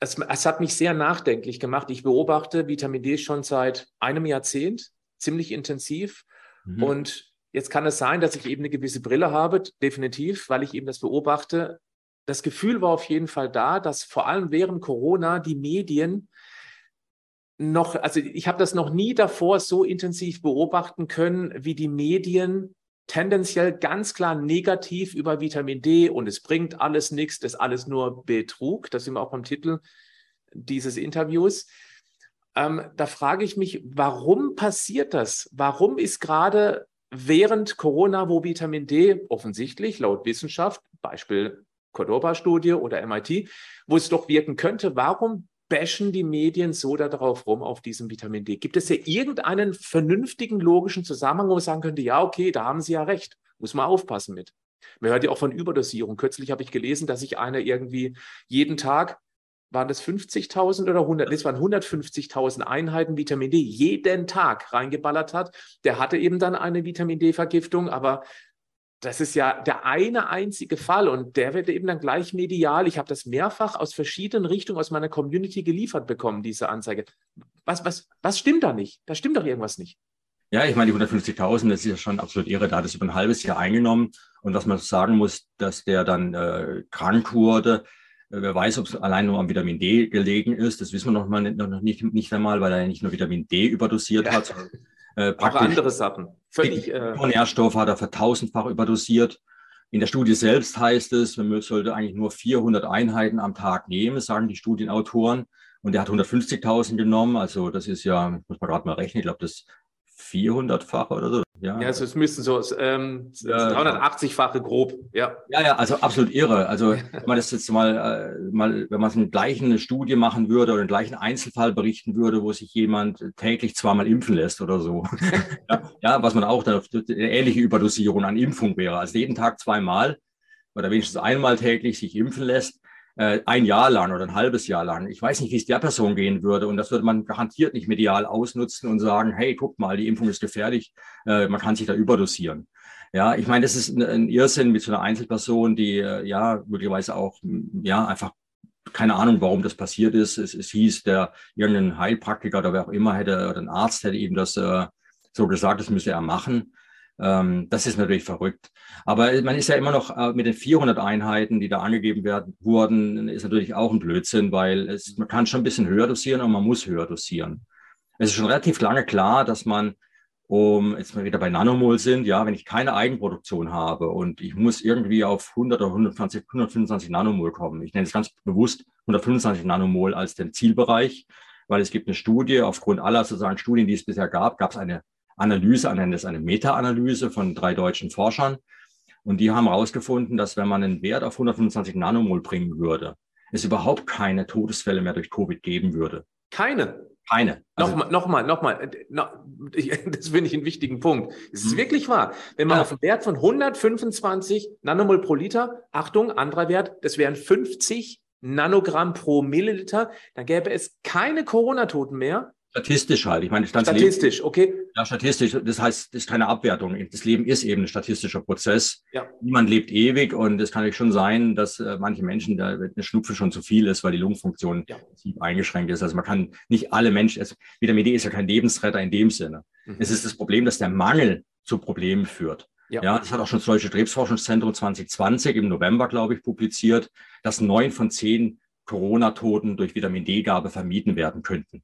Es, es hat mich sehr nachdenklich gemacht. Ich beobachte Vitamin D schon seit einem Jahrzehnt, ziemlich intensiv. Mhm. Und Jetzt kann es sein, dass ich eben eine gewisse Brille habe, definitiv, weil ich eben das beobachte. Das Gefühl war auf jeden Fall da, dass vor allem während Corona die Medien noch, also ich habe das noch nie davor so intensiv beobachten können, wie die Medien tendenziell ganz klar negativ über Vitamin D und es bringt alles nichts, das ist alles nur Betrug. Das sind wir auch beim Titel dieses Interviews. Ähm, da frage ich mich, warum passiert das? Warum ist gerade während Corona, wo Vitamin D offensichtlich laut Wissenschaft, Beispiel Cordoba-Studie oder MIT, wo es doch wirken könnte, warum bashen die Medien so darauf rum auf diesem Vitamin D? Gibt es ja irgendeinen vernünftigen, logischen Zusammenhang, wo man sagen könnte, ja, okay, da haben Sie ja recht, muss man aufpassen mit. Man hört ja auch von Überdosierung. Kürzlich habe ich gelesen, dass sich einer irgendwie jeden Tag waren das 50.000 oder 100? Das waren 150.000 Einheiten Vitamin D jeden Tag reingeballert hat. Der hatte eben dann eine Vitamin D-Vergiftung, aber das ist ja der eine einzige Fall und der wird eben dann gleich medial. Ich habe das mehrfach aus verschiedenen Richtungen aus meiner Community geliefert bekommen, diese Anzeige. Was, was, was stimmt da nicht? Da stimmt doch irgendwas nicht. Ja, ich meine, die 150.000, das ist ja schon absolut irre. Da hat es über ein halbes Jahr eingenommen. Und was man sagen muss, dass der dann äh, krank wurde, äh, wer weiß, ob es allein nur am Vitamin D gelegen ist. Das wissen wir noch, mal nicht, noch nicht, nicht einmal, weil er nicht nur Vitamin D überdosiert ja. hat, sondern äh, praktisch auch andere Sachen. Völlig, äh, Nährstoffe hat er vertausendfach überdosiert. In der Studie selbst heißt es, man sollte eigentlich nur 400 Einheiten am Tag nehmen, sagen die Studienautoren. Und er hat 150.000 genommen. Also das ist ja, muss man gerade mal rechnen, ich glaube, das 400-fache oder so. Ja, ja also es müssten so ähm, ja, 380-fache grob. Ja. ja, ja, also absolut irre. Also wenn man das jetzt mal, äh, mal wenn man so eine gleiche Studie machen würde oder einen gleichen Einzelfall berichten würde, wo sich jemand täglich zweimal impfen lässt oder so. ja, ja, was man auch dann eine ähnliche Überdosierung an Impfung wäre. Also jeden Tag zweimal oder wenigstens einmal täglich sich impfen lässt äh, ein Jahr lang oder ein halbes Jahr lang. Ich weiß nicht, wie es der Person gehen würde. Und das würde man garantiert nicht medial ausnutzen und sagen, hey, guck mal, die Impfung ist gefährlich, äh, man kann sich da überdosieren. Ja, ich meine, das ist ein, Irrsinn mit so einer Einzelperson, die äh, ja möglicherweise auch ja einfach keine Ahnung, warum das passiert ist. Es, es hieß, der irgendein Heilpraktiker oder wer auch immer hätte oder ein Arzt hätte ihm das äh, so gesagt, das müsse er machen. Ähm, das ist natürlich verrückt. Aber man ist ja immer noch äh, mit den 400 Einheiten, die da angegeben werden, wurden, ist natürlich auch ein Blödsinn, weil es, man kann schon ein bisschen höher dosieren und man muss höher dosieren. Es ist schon relativ lange klar, dass man, um jetzt mal wieder bei Nanomol sind, ja, wenn ich keine Eigenproduktion habe und ich muss irgendwie auf 100 oder 120, 125 Nanomol kommen. Ich nenne es ganz bewusst 125 Nanomol als den Zielbereich, weil es gibt eine Studie, aufgrund aller sozusagen Studien, die es bisher gab, gab es eine Analyse, das eine Meta-Analyse von drei deutschen Forschern. Und die haben herausgefunden, dass wenn man einen Wert auf 125 Nanomol bringen würde, es überhaupt keine Todesfälle mehr durch Covid geben würde. Keine? Keine. Also, nochmal, nochmal, nochmal. Das finde ich einen wichtigen Punkt. Es ist mhm. wirklich wahr. Wenn man ja. auf einen Wert von 125 Nanomol pro Liter, Achtung, anderer Wert, das wären 50 Nanogramm pro Milliliter, dann gäbe es keine Corona-Toten mehr Statistisch halt. Ich meine, statistisch, Leben, okay. Ja, statistisch. Das heißt, das ist keine Abwertung. Das Leben ist eben ein statistischer Prozess. Ja. Niemand lebt ewig und es kann schon sein, dass äh, manche Menschen, da eine Schnupfe schon zu viel ist, weil die Lungenfunktion ja. eingeschränkt ist. Also man kann nicht alle Menschen, also Vitamin D ist ja kein Lebensretter in dem Sinne. Mhm. Es ist das Problem, dass der Mangel zu Problemen führt. Ja. ja, das hat auch schon das Deutsche Krebsforschungszentrum 2020 im November, glaube ich, publiziert, dass neun von zehn Corona-Toten durch Vitamin D-Gabe vermieden werden könnten.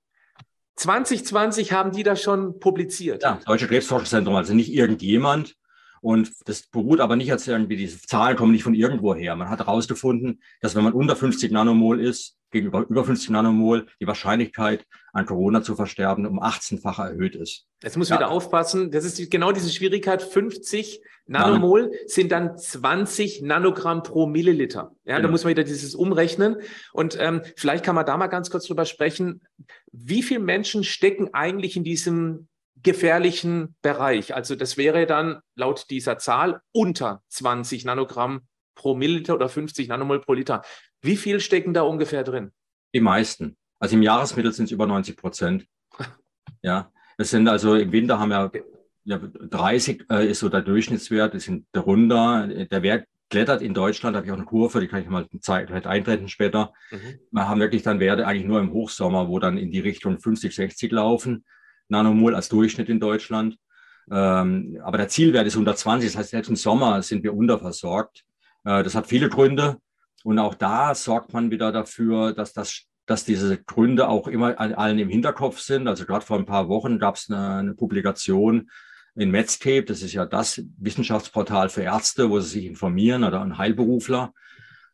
2020 haben die das schon publiziert. Ja, Deutsche Krebsforschungszentrum, also nicht irgendjemand. Und das beruht aber nicht als irgendwie, diese Zahlen kommen nicht von irgendwo her. Man hat herausgefunden, dass wenn man unter 50 Nanomol ist, gegenüber über 50 Nanomol, die Wahrscheinlichkeit, an Corona zu versterben, um 18-fach erhöht ist. Jetzt muss ja. wieder aufpassen. Das ist genau diese Schwierigkeit. 50 Nanomol Nano. sind dann 20 Nanogramm pro Milliliter. Ja, genau. da muss man wieder dieses umrechnen. Und ähm, vielleicht kann man da mal ganz kurz drüber sprechen. Wie viele Menschen stecken eigentlich in diesem gefährlichen Bereich. Also das wäre dann laut dieser Zahl unter 20 Nanogramm pro Milliliter oder 50 Nanomol pro Liter. Wie viel stecken da ungefähr drin? Die meisten. Also im Jahresmittel sind es über 90 Prozent. ja, das sind also im Winter haben wir ja, 30 äh, ist so der Durchschnittswert, das sind darunter. Der Wert klettert in Deutschland, da habe ich auch eine Kurve, die kann ich mal Zeit eintreten später. Mhm. Wir haben wirklich dann Werte eigentlich nur im Hochsommer, wo dann in die Richtung 50, 60 laufen. Nanomol als Durchschnitt in Deutschland. Ähm, aber der Zielwert ist 120, das heißt, selbst im Sommer sind wir unterversorgt. Äh, das hat viele Gründe. Und auch da sorgt man wieder dafür, dass, das, dass diese Gründe auch immer allen im Hinterkopf sind. Also gerade vor ein paar Wochen gab es eine, eine Publikation in Medscape, das ist ja das Wissenschaftsportal für Ärzte, wo sie sich informieren oder an Heilberufler.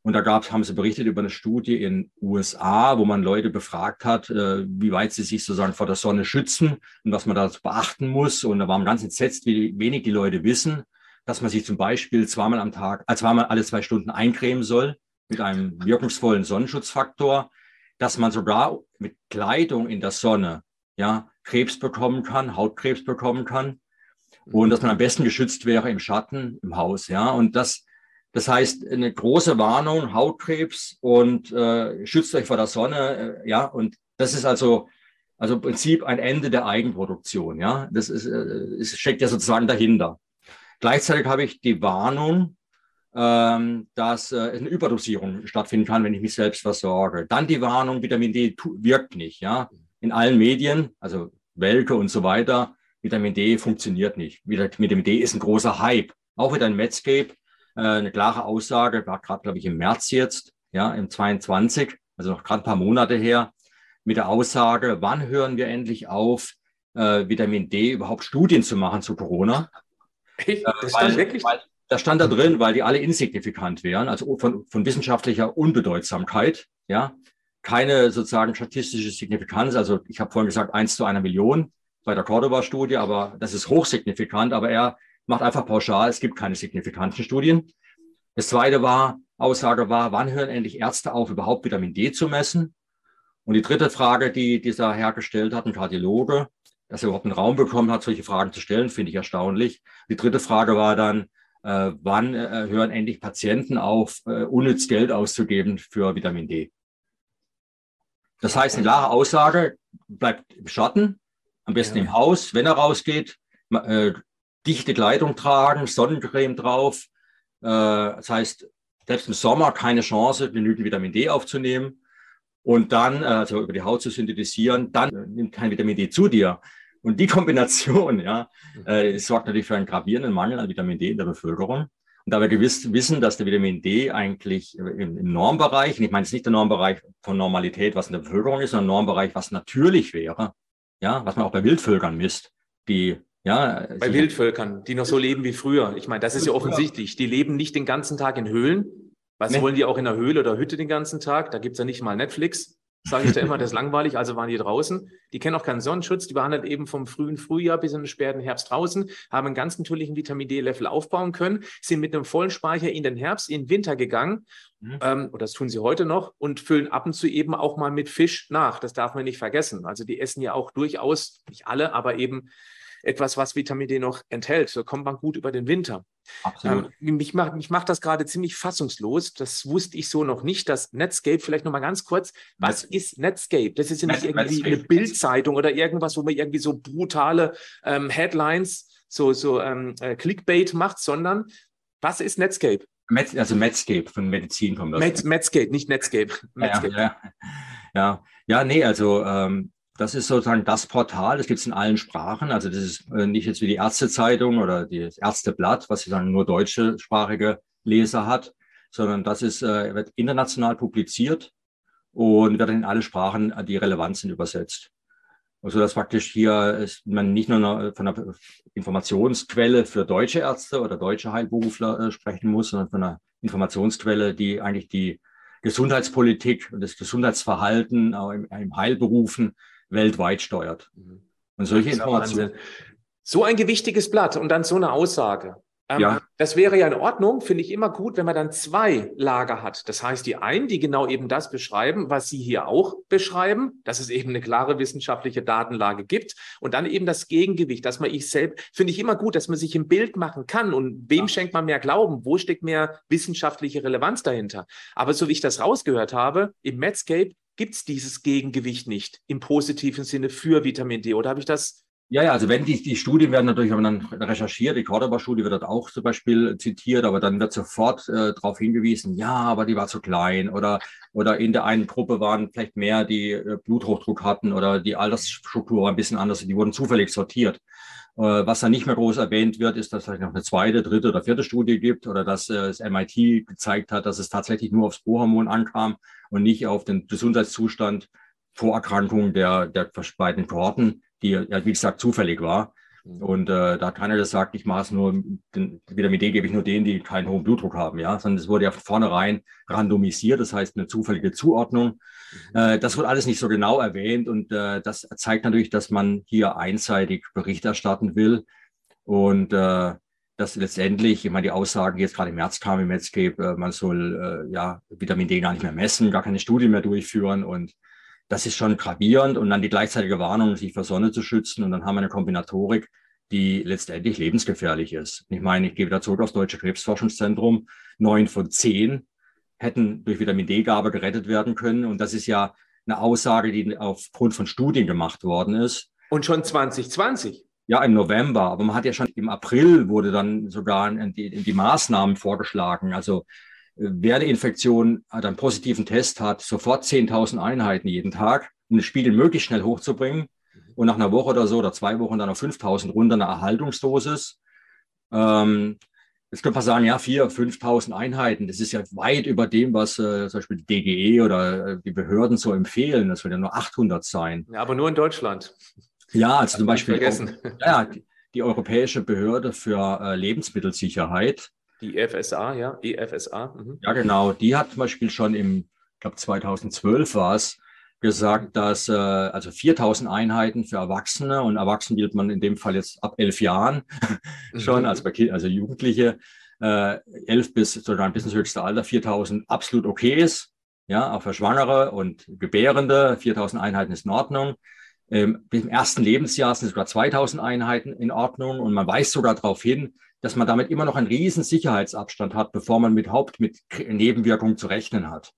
Und da gab, haben sie berichtet über eine Studie in USA, wo man Leute befragt hat, äh, wie weit sie sich sozusagen vor der Sonne schützen und was man da beachten muss. Und da war man ganz entsetzt, wie wenig die Leute wissen, dass man sich zum Beispiel zweimal am Tag, äh, zweimal alle zwei Stunden eincremen soll mit einem wirkungsvollen Sonnenschutzfaktor, dass man sogar mit Kleidung in der Sonne ja Krebs bekommen kann, Hautkrebs bekommen kann und dass man am besten geschützt wäre im Schatten im Haus. Ja, und das das heißt, eine große Warnung, Hautkrebs und äh, schützt euch vor der Sonne. Äh, ja, und das ist also, also im Prinzip ein Ende der Eigenproduktion. Ja, das ist, äh, steckt ja sozusagen dahinter. Gleichzeitig habe ich die Warnung, ähm, dass äh, eine Überdosierung stattfinden kann, wenn ich mich selbst versorge. Dann die Warnung, Vitamin D wirkt nicht. Ja, in allen Medien, also Welke und so weiter, Vitamin D funktioniert nicht. Vitamin D ist ein großer Hype. Auch wieder ein Medscape äh, eine klare Aussage, war gerade, glaube ich, im März jetzt, ja, im 22, also noch gerade ein paar Monate her, mit der Aussage, wann hören wir endlich auf, äh, Vitamin D überhaupt Studien zu machen zu Corona? Äh, das stand wirklich? Weil, das stand da drin, weil die alle insignifikant wären, also von, von wissenschaftlicher Unbedeutsamkeit, ja. Keine sozusagen statistische Signifikanz. Also ich habe vorhin gesagt, eins zu einer Million bei der Cordoba-Studie, aber das ist hochsignifikant. Aber er macht einfach pauschal, es gibt keine signifikanten Studien. Das zweite war, Aussage war, wann hören endlich Ärzte auf, überhaupt Vitamin D zu messen? Und die dritte Frage, die dieser Herr gestellt hat, ein Kardiologe, dass er überhaupt einen Raum bekommen hat, solche Fragen zu stellen, finde ich erstaunlich. Die dritte Frage war dann, äh, wann äh, hören endlich Patienten auf, äh, unnütz Geld auszugeben für Vitamin D? Das heißt, eine klare Aussage, bleibt im Schatten, am besten ja. im Haus, wenn er rausgeht, äh, dichte Kleidung tragen, Sonnencreme drauf. Äh, das heißt, selbst im Sommer keine Chance, genügend Vitamin D aufzunehmen und dann, äh, also über die Haut zu synthetisieren, dann äh, nimmt kein Vitamin D zu dir. Und die Kombination, ja, äh, sorgt natürlich für einen gravierenden Mangel an Vitamin D in der Bevölkerung. Und da wir gewiss wissen, dass der Vitamin D eigentlich im, im Normbereich, und ich meine jetzt nicht der Normbereich von Normalität, was in der Bevölkerung ist, sondern Normbereich, was natürlich wäre, ja, was man auch bei Wildvölkern misst, die ja, Bei Wildvölkern, die noch so leben wie früher. Ich meine, das ist ja offensichtlich. Die leben nicht den ganzen Tag in Höhlen. Was nee. wollen die auch in der Höhle oder Hütte den ganzen Tag? Da gibt es ja nicht mal Netflix. Sage ich da immer, das ist langweilig, also waren die draußen. Die kennen auch keinen Sonnenschutz, die waren halt eben vom frühen Frühjahr bis in den späten Herbst draußen, haben einen ganz natürlichen Vitamin D-Level aufbauen können, sind mit einem vollen Speicher in den Herbst, in den Winter gegangen, mhm. ähm, oder das tun sie heute noch, und füllen ab und zu eben auch mal mit Fisch nach. Das darf man nicht vergessen. Also die essen ja auch durchaus, nicht alle, aber eben etwas, was Vitamin D noch enthält. So kommt man gut über den Winter. Absolut. Ähm, mich, macht, mich macht das gerade ziemlich fassungslos. Das wusste ich so noch nicht. Das Netscape, vielleicht noch mal ganz kurz. Was Net ist Netscape? Das ist ja nicht Net irgendwie Netscape. eine Bildzeitung oder irgendwas, wo man irgendwie so brutale ähm, Headlines, so, so ähm, äh, Clickbait macht, sondern was ist Netscape? Met, also Medscape von Medizin kommt das. Med, Medscape, nicht Netscape. Medscape. Ja, ja, ja. ja, nee, also ähm, das ist sozusagen das Portal, das gibt es in allen Sprachen. Also das ist äh, nicht jetzt wie die Ärztezeitung oder das Ärzteblatt, was sozusagen nur deutschsprachige Leser hat, sondern das ist, äh, wird international publiziert und wird in alle Sprachen, die relevant sind, übersetzt. Also dass praktisch hier ist man nicht nur von einer Informationsquelle für deutsche Ärzte oder deutsche Heilberufler äh, sprechen muss, sondern von einer Informationsquelle, die eigentlich die Gesundheitspolitik und das Gesundheitsverhalten im, im Heilberufen weltweit steuert. Mhm. Und solche Informationen. So ein gewichtiges Blatt und dann so eine Aussage. Ähm, ja. Das wäre ja in Ordnung, finde ich immer gut, wenn man dann zwei Lager hat. Das heißt, die einen, die genau eben das beschreiben, was Sie hier auch beschreiben, dass es eben eine klare wissenschaftliche Datenlage gibt und dann eben das Gegengewicht, dass man ich selbst, finde ich immer gut, dass man sich ein Bild machen kann und wem ja. schenkt man mehr Glauben, wo steckt mehr wissenschaftliche Relevanz dahinter. Aber so wie ich das rausgehört habe, im Medscape gibt es dieses Gegengewicht nicht im positiven Sinne für Vitamin D. Oder habe ich das ja, ja, also wenn die, die Studien werden natürlich, man dann recherchiert, die Cordoba-Studie wird dort auch zum Beispiel zitiert, aber dann wird sofort äh, darauf hingewiesen, ja, aber die war zu klein oder, oder in der einen Gruppe waren vielleicht mehr, die äh, Bluthochdruck hatten oder die Altersstruktur war ein bisschen anders, die wurden zufällig sortiert. Äh, was dann nicht mehr groß erwähnt wird, ist, dass es vielleicht noch eine zweite, dritte oder vierte Studie gibt oder dass äh, das MIT gezeigt hat, dass es tatsächlich nur aufs Prohormon ankam und nicht auf den Gesundheitszustand vor Erkrankung der, der beiden Kohorten die ja, wie gesagt, zufällig war. Mhm. Und äh, da hat keiner gesagt, ich mache es nur, den Vitamin D gebe ich nur denen, die keinen hohen Blutdruck haben, ja, sondern es wurde ja von vornherein randomisiert, das heißt eine zufällige Zuordnung. Mhm. Äh, das wird alles nicht so genau erwähnt und äh, das zeigt natürlich, dass man hier einseitig Bericht erstatten will und äh, dass letztendlich, ich meine, die Aussagen jetzt gerade im März kam im Medscape, äh, man soll äh, ja Vitamin D gar nicht mehr messen, gar keine Studien mehr durchführen und das ist schon gravierend und dann die gleichzeitige Warnung, sich vor Sonne zu schützen und dann haben wir eine Kombinatorik, die letztendlich lebensgefährlich ist. Ich meine, ich gehe wieder zurück aufs Deutsche Krebsforschungszentrum. Neun von zehn hätten durch Vitamin D-Gabe gerettet werden können. Und das ist ja eine Aussage, die aufgrund von Studien gemacht worden ist. Und schon 2020. Ja, im November. Aber man hat ja schon im April wurde dann sogar die, die Maßnahmen vorgeschlagen. Also wer eine Infektion hat, einen positiven Test hat, sofort 10.000 Einheiten jeden Tag, um den Spiegel möglichst schnell hochzubringen und nach einer Woche oder so oder zwei Wochen dann auf 5.000 runter eine Erhaltungsdosis. Ähm, Jetzt könnte man sagen, ja, 4.000, 5.000 Einheiten, das ist ja weit über dem, was äh, zum Beispiel die DGE oder äh, die Behörden so empfehlen. Das wird ja nur 800 sein. Ja, aber nur in Deutschland. Ja, also zum Beispiel vergessen. Die, ja, die, die Europäische Behörde für äh, Lebensmittelsicherheit die EFSA, ja, EFSA. Mhm. Ja, genau. Die hat zum Beispiel schon im, ich glaube 2012 war es, gesagt, dass äh, also 4000 Einheiten für Erwachsene und Erwachsene gilt man in dem Fall jetzt ab elf Jahren schon, mhm. also, bei, also Jugendliche, äh, elf bis sogar bis ins höchste Alter 4000 absolut okay ist. Ja, auch für Schwangere und Gebärende 4000 Einheiten ist in Ordnung. Ähm, im ersten Lebensjahr sind sogar 2000 Einheiten in Ordnung und man weist sogar darauf hin, dass man damit immer noch einen riesen Sicherheitsabstand hat, bevor man mit Haupt mit Nebenwirkungen zu rechnen hat.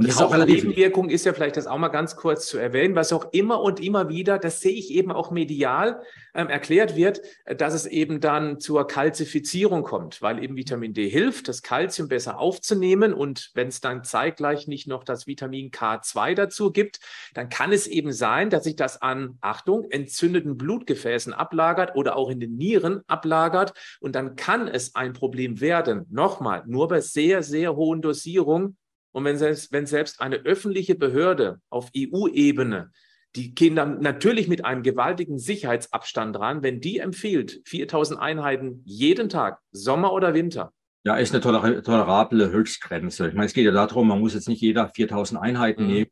Und die Hauptnebenwirkung ist ja vielleicht das auch mal ganz kurz zu erwähnen, was auch immer und immer wieder, das sehe ich eben auch medial ähm, erklärt wird, dass es eben dann zur Kalzifizierung kommt, weil eben Vitamin D hilft, das Kalzium besser aufzunehmen und wenn es dann zeitgleich nicht noch das Vitamin K2 dazu gibt, dann kann es eben sein, dass sich das an, Achtung, entzündeten Blutgefäßen ablagert oder auch in den Nieren ablagert und dann kann es ein Problem werden. Nochmal, nur bei sehr, sehr hohen Dosierungen und wenn selbst, wenn selbst eine öffentliche Behörde auf EU-Ebene, die gehen dann natürlich mit einem gewaltigen Sicherheitsabstand dran, wenn die empfiehlt, 4000 Einheiten jeden Tag, Sommer oder Winter. Ja, ist eine toler tolerable Höchstgrenze. Ich meine, es geht ja darum, man muss jetzt nicht jeder 4000 Einheiten mhm. nehmen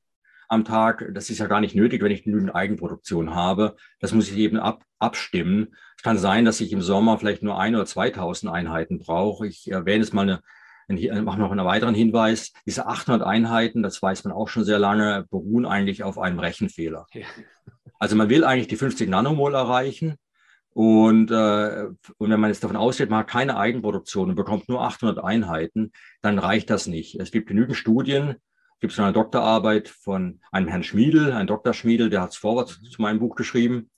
am Tag. Das ist ja gar nicht nötig, wenn ich genügend Eigenproduktion habe. Das muss ich eben ab, abstimmen. Es kann sein, dass ich im Sommer vielleicht nur ein oder 2000 Einheiten brauche. Ich erwähne jetzt mal eine noch einen weiteren Hinweis. Diese 800 Einheiten, das weiß man auch schon sehr lange, beruhen eigentlich auf einem Rechenfehler. Ja. Also man will eigentlich die 50 Nanomol erreichen. Und, äh, und wenn man jetzt davon ausgeht, man hat keine Eigenproduktion und bekommt nur 800 Einheiten, dann reicht das nicht. Es gibt genügend Studien, gibt es eine Doktorarbeit von einem Herrn Schmiedel, ein Dr. Schmiedel, der hat es Vorwort mhm. zu meinem Buch geschrieben.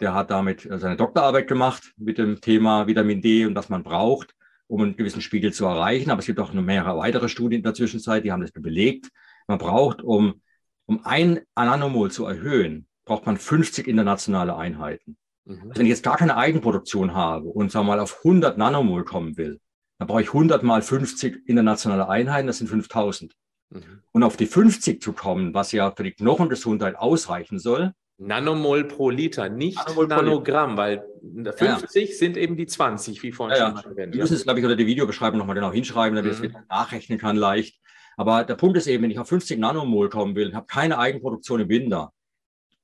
Der hat damit äh, seine Doktorarbeit gemacht mit dem Thema Vitamin D und was man braucht um einen gewissen Spiegel zu erreichen. Aber es gibt auch noch mehrere weitere Studien in der Zwischenzeit, die haben das belegt. Man braucht, um, um ein Nanomol zu erhöhen, braucht man 50 internationale Einheiten. Mhm. Also wenn ich jetzt gar keine Eigenproduktion habe und sagen wir mal auf 100 Nanomol kommen will, dann brauche ich 100 mal 50 internationale Einheiten, das sind 5000. Mhm. Und auf die 50 zu kommen, was ja für die Knochengesundheit ausreichen soll, Nanomol pro Liter, nicht Nanomol Nanogramm, weil 50 ja. sind eben die 20, wie vorhin ja, schon erwähnt. Wir müssen es, glaube ich, unter die Videobeschreibung nochmal genau hinschreiben, damit mhm. ich es nachrechnen kann leicht. Aber der Punkt ist eben, wenn ich auf 50 Nanomol kommen will, habe keine Eigenproduktion im Binder,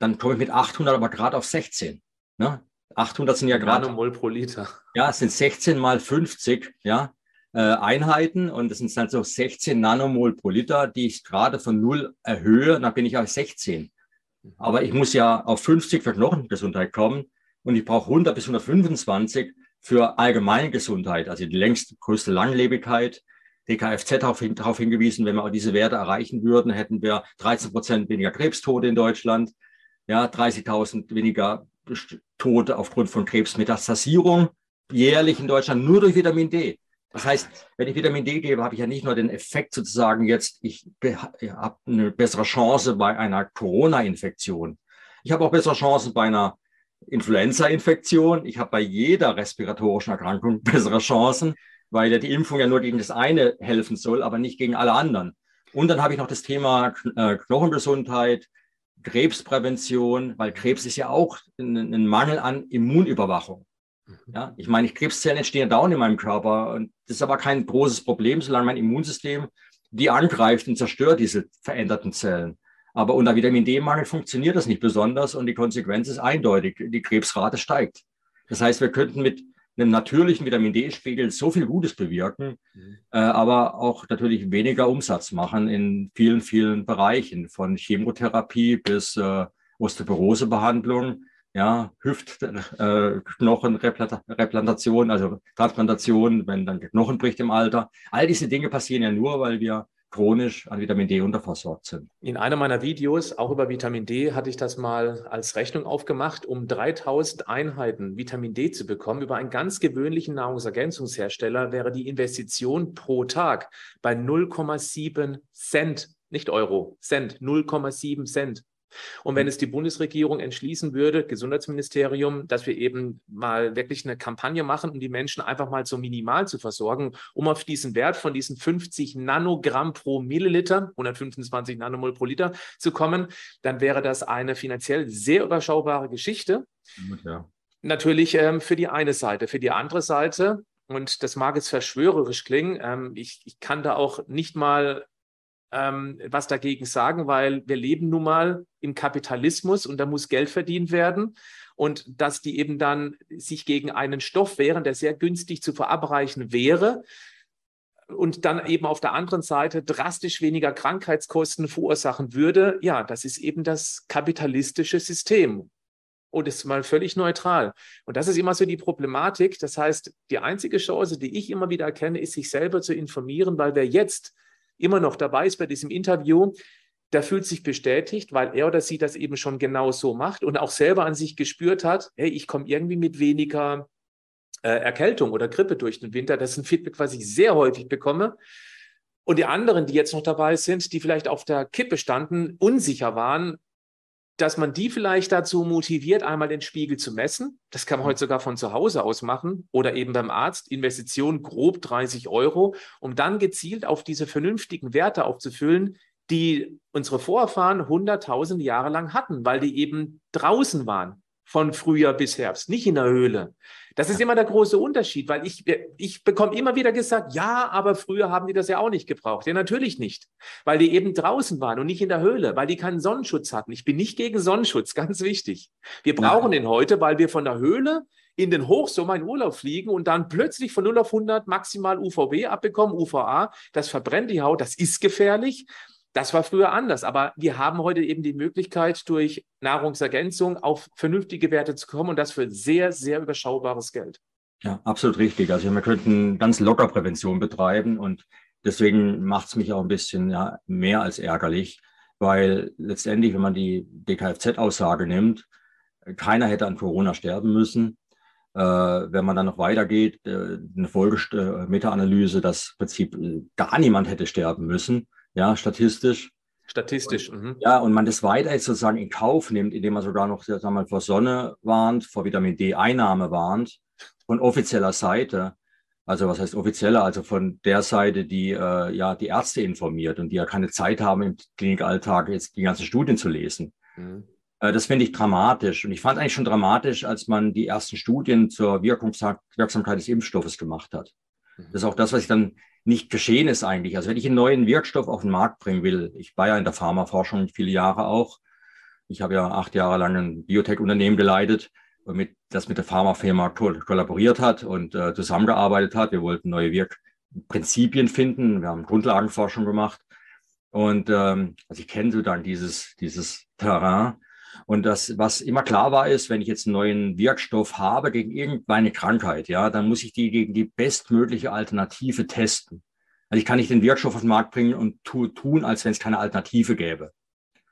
dann komme ich mit 800 aber gerade auf 16. Ne? 800 sind ja gerade. Nanomol pro Liter. Ja, es sind 16 mal 50, ja, äh, Einheiten und das sind dann so 16 Nanomol pro Liter, die ich gerade von null erhöhe, dann bin ich auf 16. Mhm. Aber ich muss ja auf 50 für Knochengesundheit kommen und ich brauche 100 bis 125 für allgemeine Gesundheit, also die längst größte Langlebigkeit. DKFZ hin, darauf hingewiesen, wenn wir diese Werte erreichen würden, hätten wir 13 Prozent weniger Krebstote in Deutschland, ja, 30.000 weniger Tote aufgrund von Krebsmetastasierung jährlich in Deutschland nur durch Vitamin D. Das heißt, wenn ich Vitamin D gebe, habe ich ja nicht nur den Effekt sozusagen jetzt, ich habe eine bessere Chance bei einer Corona-Infektion. Ich habe auch bessere Chancen bei einer Influenza-Infektion. Ich habe bei jeder respiratorischen Erkrankung bessere Chancen, weil ja die Impfung ja nur gegen das eine helfen soll, aber nicht gegen alle anderen. Und dann habe ich noch das Thema äh, Knochengesundheit, Krebsprävention, weil Krebs ist ja auch ein, ein Mangel an Immunüberwachung. Mhm. Ja, ich meine, Krebszellen entstehen dauernd in meinem Körper und das ist aber kein großes Problem, solange mein Immunsystem die angreift und zerstört diese veränderten Zellen. Aber unter Vitamin D-Mangel funktioniert das nicht besonders und die Konsequenz ist eindeutig. Die Krebsrate steigt. Das heißt, wir könnten mit einem natürlichen Vitamin D-Spiegel so viel Gutes bewirken, mhm. äh, aber auch natürlich weniger Umsatz machen in vielen, vielen Bereichen, von Chemotherapie bis äh, Osteoporosebehandlung, ja, Hüftknochenreplantation, äh, also Transplantation, wenn dann der Knochen bricht im Alter. All diese Dinge passieren ja nur, weil wir chronisch an Vitamin D unterversorgt sind. In einem meiner Videos, auch über Vitamin D, hatte ich das mal als Rechnung aufgemacht, um 3000 Einheiten Vitamin D zu bekommen. Über einen ganz gewöhnlichen Nahrungsergänzungshersteller wäre die Investition pro Tag bei 0,7 Cent, nicht Euro, Cent, 0,7 Cent. Und wenn mhm. es die Bundesregierung entschließen würde, Gesundheitsministerium, dass wir eben mal wirklich eine Kampagne machen, um die Menschen einfach mal so minimal zu versorgen, um auf diesen Wert von diesen 50 Nanogramm pro Milliliter, 125 Nanomol pro Liter zu kommen, dann wäre das eine finanziell sehr überschaubare Geschichte. Ja. Natürlich ähm, für die eine Seite. Für die andere Seite, und das mag jetzt verschwörerisch klingen, ähm, ich, ich kann da auch nicht mal ähm, was dagegen sagen, weil wir leben nun mal im Kapitalismus und da muss Geld verdient werden. Und dass die eben dann sich gegen einen Stoff wehren, der sehr günstig zu verabreichen wäre, und dann eben auf der anderen Seite drastisch weniger Krankheitskosten verursachen würde, ja, das ist eben das kapitalistische System. Und ist mal völlig neutral. Und das ist immer so die Problematik. Das heißt, die einzige Chance, die ich immer wieder erkenne, ist, sich selber zu informieren, weil wer jetzt immer noch dabei ist bei diesem Interview, der fühlt sich bestätigt, weil er oder sie das eben schon genau so macht und auch selber an sich gespürt hat, hey, ich komme irgendwie mit weniger äh, Erkältung oder Grippe durch den Winter. Das ist ein Feedback, was ich sehr häufig bekomme. Und die anderen, die jetzt noch dabei sind, die vielleicht auf der Kippe standen, unsicher waren, dass man die vielleicht dazu motiviert, einmal den Spiegel zu messen. Das kann man heute sogar von zu Hause aus machen oder eben beim Arzt. Investition grob 30 Euro, um dann gezielt auf diese vernünftigen Werte aufzufüllen, die unsere Vorfahren hunderttausende Jahre lang hatten, weil die eben draußen waren von Frühjahr bis Herbst, nicht in der Höhle. Das ist immer der große Unterschied, weil ich, ich bekomme immer wieder gesagt, ja, aber früher haben die das ja auch nicht gebraucht. Ja, natürlich nicht, weil die eben draußen waren und nicht in der Höhle, weil die keinen Sonnenschutz hatten. Ich bin nicht gegen Sonnenschutz, ganz wichtig. Wir brauchen den heute, weil wir von der Höhle in den Hochsommer in Urlaub fliegen und dann plötzlich von 0 auf 100 maximal UVB abbekommen, UVA, das verbrennt die Haut, das ist gefährlich. Das war früher anders, aber wir haben heute eben die Möglichkeit, durch Nahrungsergänzung auf vernünftige Werte zu kommen und das für sehr, sehr überschaubares Geld. Ja, absolut richtig. Also wir könnten ganz locker Prävention betreiben und deswegen macht es mich auch ein bisschen ja, mehr als ärgerlich, weil letztendlich, wenn man die DKFZ-Aussage nimmt, keiner hätte an Corona sterben müssen. Äh, wenn man dann noch weitergeht, äh, eine Folge-Meta-Analyse, äh, dass im Prinzip äh, gar niemand hätte sterben müssen ja, statistisch. Statistisch. Und, mhm. Ja, und man das weiter sozusagen in Kauf nimmt, indem man sogar noch sagen wir mal, vor Sonne warnt, vor Vitamin D-Einnahme warnt, von offizieller Seite. Also was heißt offizieller? Also von der Seite, die äh, ja die Ärzte informiert und die ja keine Zeit haben im Klinikalltag jetzt die ganzen Studien zu lesen. Mhm. Äh, das finde ich dramatisch. Und ich fand eigentlich schon dramatisch, als man die ersten Studien zur Wirksamkeit des Impfstoffes gemacht hat. Mhm. Das ist auch das, was ich dann nicht geschehen ist eigentlich. Also wenn ich einen neuen Wirkstoff auf den Markt bringen will, ich war ja in der Pharmaforschung viele Jahre auch. Ich habe ja acht Jahre lang ein Biotech-Unternehmen geleitet. mit, das mit der Pharmafirma kollaboriert hat und äh, zusammengearbeitet hat. Wir wollten neue Wirkprinzipien finden. Wir haben Grundlagenforschung gemacht. Und ähm, also ich kenne so dann dieses, dieses Terrain. Und das, was immer klar war, ist, wenn ich jetzt einen neuen Wirkstoff habe gegen irgendeine Krankheit, ja, dann muss ich die gegen die bestmögliche Alternative testen. Also ich kann nicht den Wirkstoff auf den Markt bringen und tu, tun, als wenn es keine Alternative gäbe.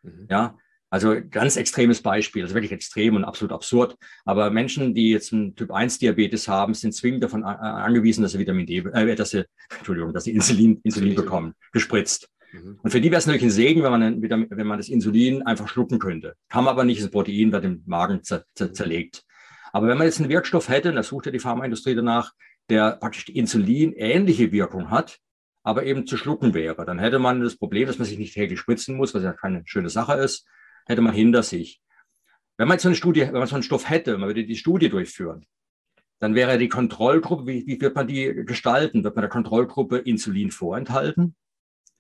Mhm. Ja, also ganz extremes Beispiel, also wirklich extrem und absolut absurd. Aber Menschen, die jetzt einen Typ 1 Diabetes haben, sind zwingend davon angewiesen, dass sie Vitamin D, äh, dass sie, Entschuldigung, dass sie Insulin, Insulin bekommen, gespritzt. Mhm. Und für die wäre es natürlich ein Segen, wenn man, wenn man das Insulin einfach schlucken könnte. Kann man aber nicht, das Protein wird im Magen zer, zer, zerlegt. Aber wenn man jetzt einen Wirkstoff hätte, und da sucht ja die Pharmaindustrie danach, der praktisch die Insulin ähnliche Wirkung hat, aber eben zu schlucken wäre, dann hätte man das Problem, dass man sich nicht täglich spritzen muss, was ja keine schöne Sache ist, hätte man hinter sich. Wenn man jetzt so eine Studie, wenn man so einen Stoff hätte, man würde die Studie durchführen, dann wäre die Kontrollgruppe, wie, wie wird man die gestalten? Wird man der Kontrollgruppe Insulin vorenthalten?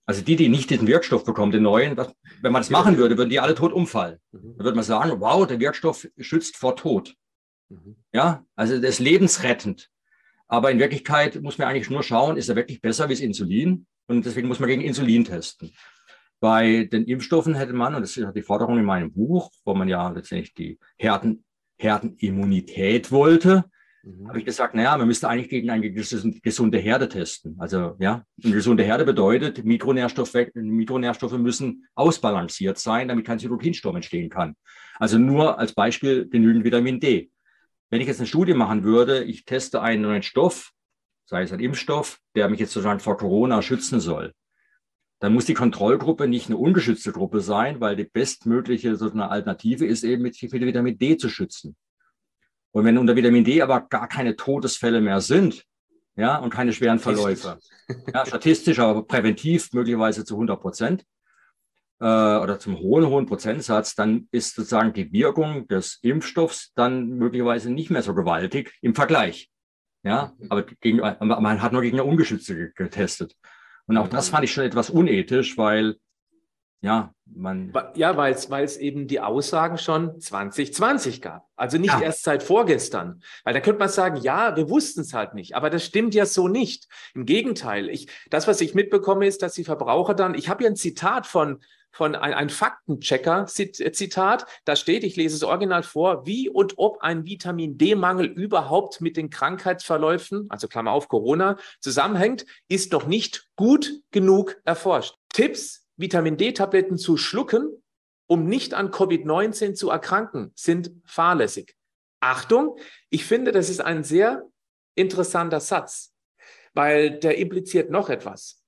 Also die, die nicht diesen Wirkstoff bekommen, den neuen, was, wenn man das machen würde, würden die alle tot umfallen. Mhm. Dann würde man sagen, wow, der Wirkstoff schützt vor Tod. Mhm. Ja, also das ist lebensrettend. Aber in Wirklichkeit muss man eigentlich nur schauen, ist er wirklich besser wie das Insulin? Und deswegen muss man gegen Insulin testen. Bei den Impfstoffen hätte man, und das ist die Forderung in meinem Buch, wo man ja letztendlich die Herden, Herdenimmunität wollte, mhm. habe ich gesagt, naja, man müsste eigentlich gegen eine gesunde Herde testen. Also ja, eine gesunde Herde bedeutet, Mikronährstoffe, Mikronährstoffe müssen ausbalanciert sein, damit kein Zytokinsturm entstehen kann. Also nur als Beispiel genügend Vitamin D. Wenn ich jetzt eine Studie machen würde, ich teste einen neuen Stoff, sei es ein Impfstoff, der mich jetzt sozusagen vor Corona schützen soll, dann muss die Kontrollgruppe nicht eine ungeschützte Gruppe sein, weil die bestmögliche so Alternative ist eben mit, mit Vitamin D zu schützen. Und wenn unter Vitamin D aber gar keine Todesfälle mehr sind, ja, und keine schweren Verläufe, ja, statistisch, aber präventiv möglicherweise zu 100 Prozent äh, oder zum hohen, hohen Prozentsatz, dann ist sozusagen die Wirkung des Impfstoffs dann möglicherweise nicht mehr so gewaltig im Vergleich. Ja, aber gegen, man hat nur gegen eine Ungeschützte getestet. Und auch das fand ich schon etwas unethisch, weil ja, man. Ja, weil es eben die Aussagen schon 2020 gab. Also nicht ja. erst seit vorgestern. Weil da könnte man sagen, ja, wir wussten es halt nicht. Aber das stimmt ja so nicht. Im Gegenteil. Ich, das, was ich mitbekomme, ist, dass die Verbraucher dann, ich habe hier ein Zitat von, von ein, ein Faktenchecker-Zitat. Da steht, ich lese es original vor, wie und ob ein Vitamin D-Mangel überhaupt mit den Krankheitsverläufen, also Klammer auf Corona, zusammenhängt, ist noch nicht gut genug erforscht. Tipps, Vitamin D-Tabletten zu schlucken, um nicht an Covid-19 zu erkranken, sind fahrlässig. Achtung, ich finde, das ist ein sehr interessanter Satz, weil der impliziert noch etwas.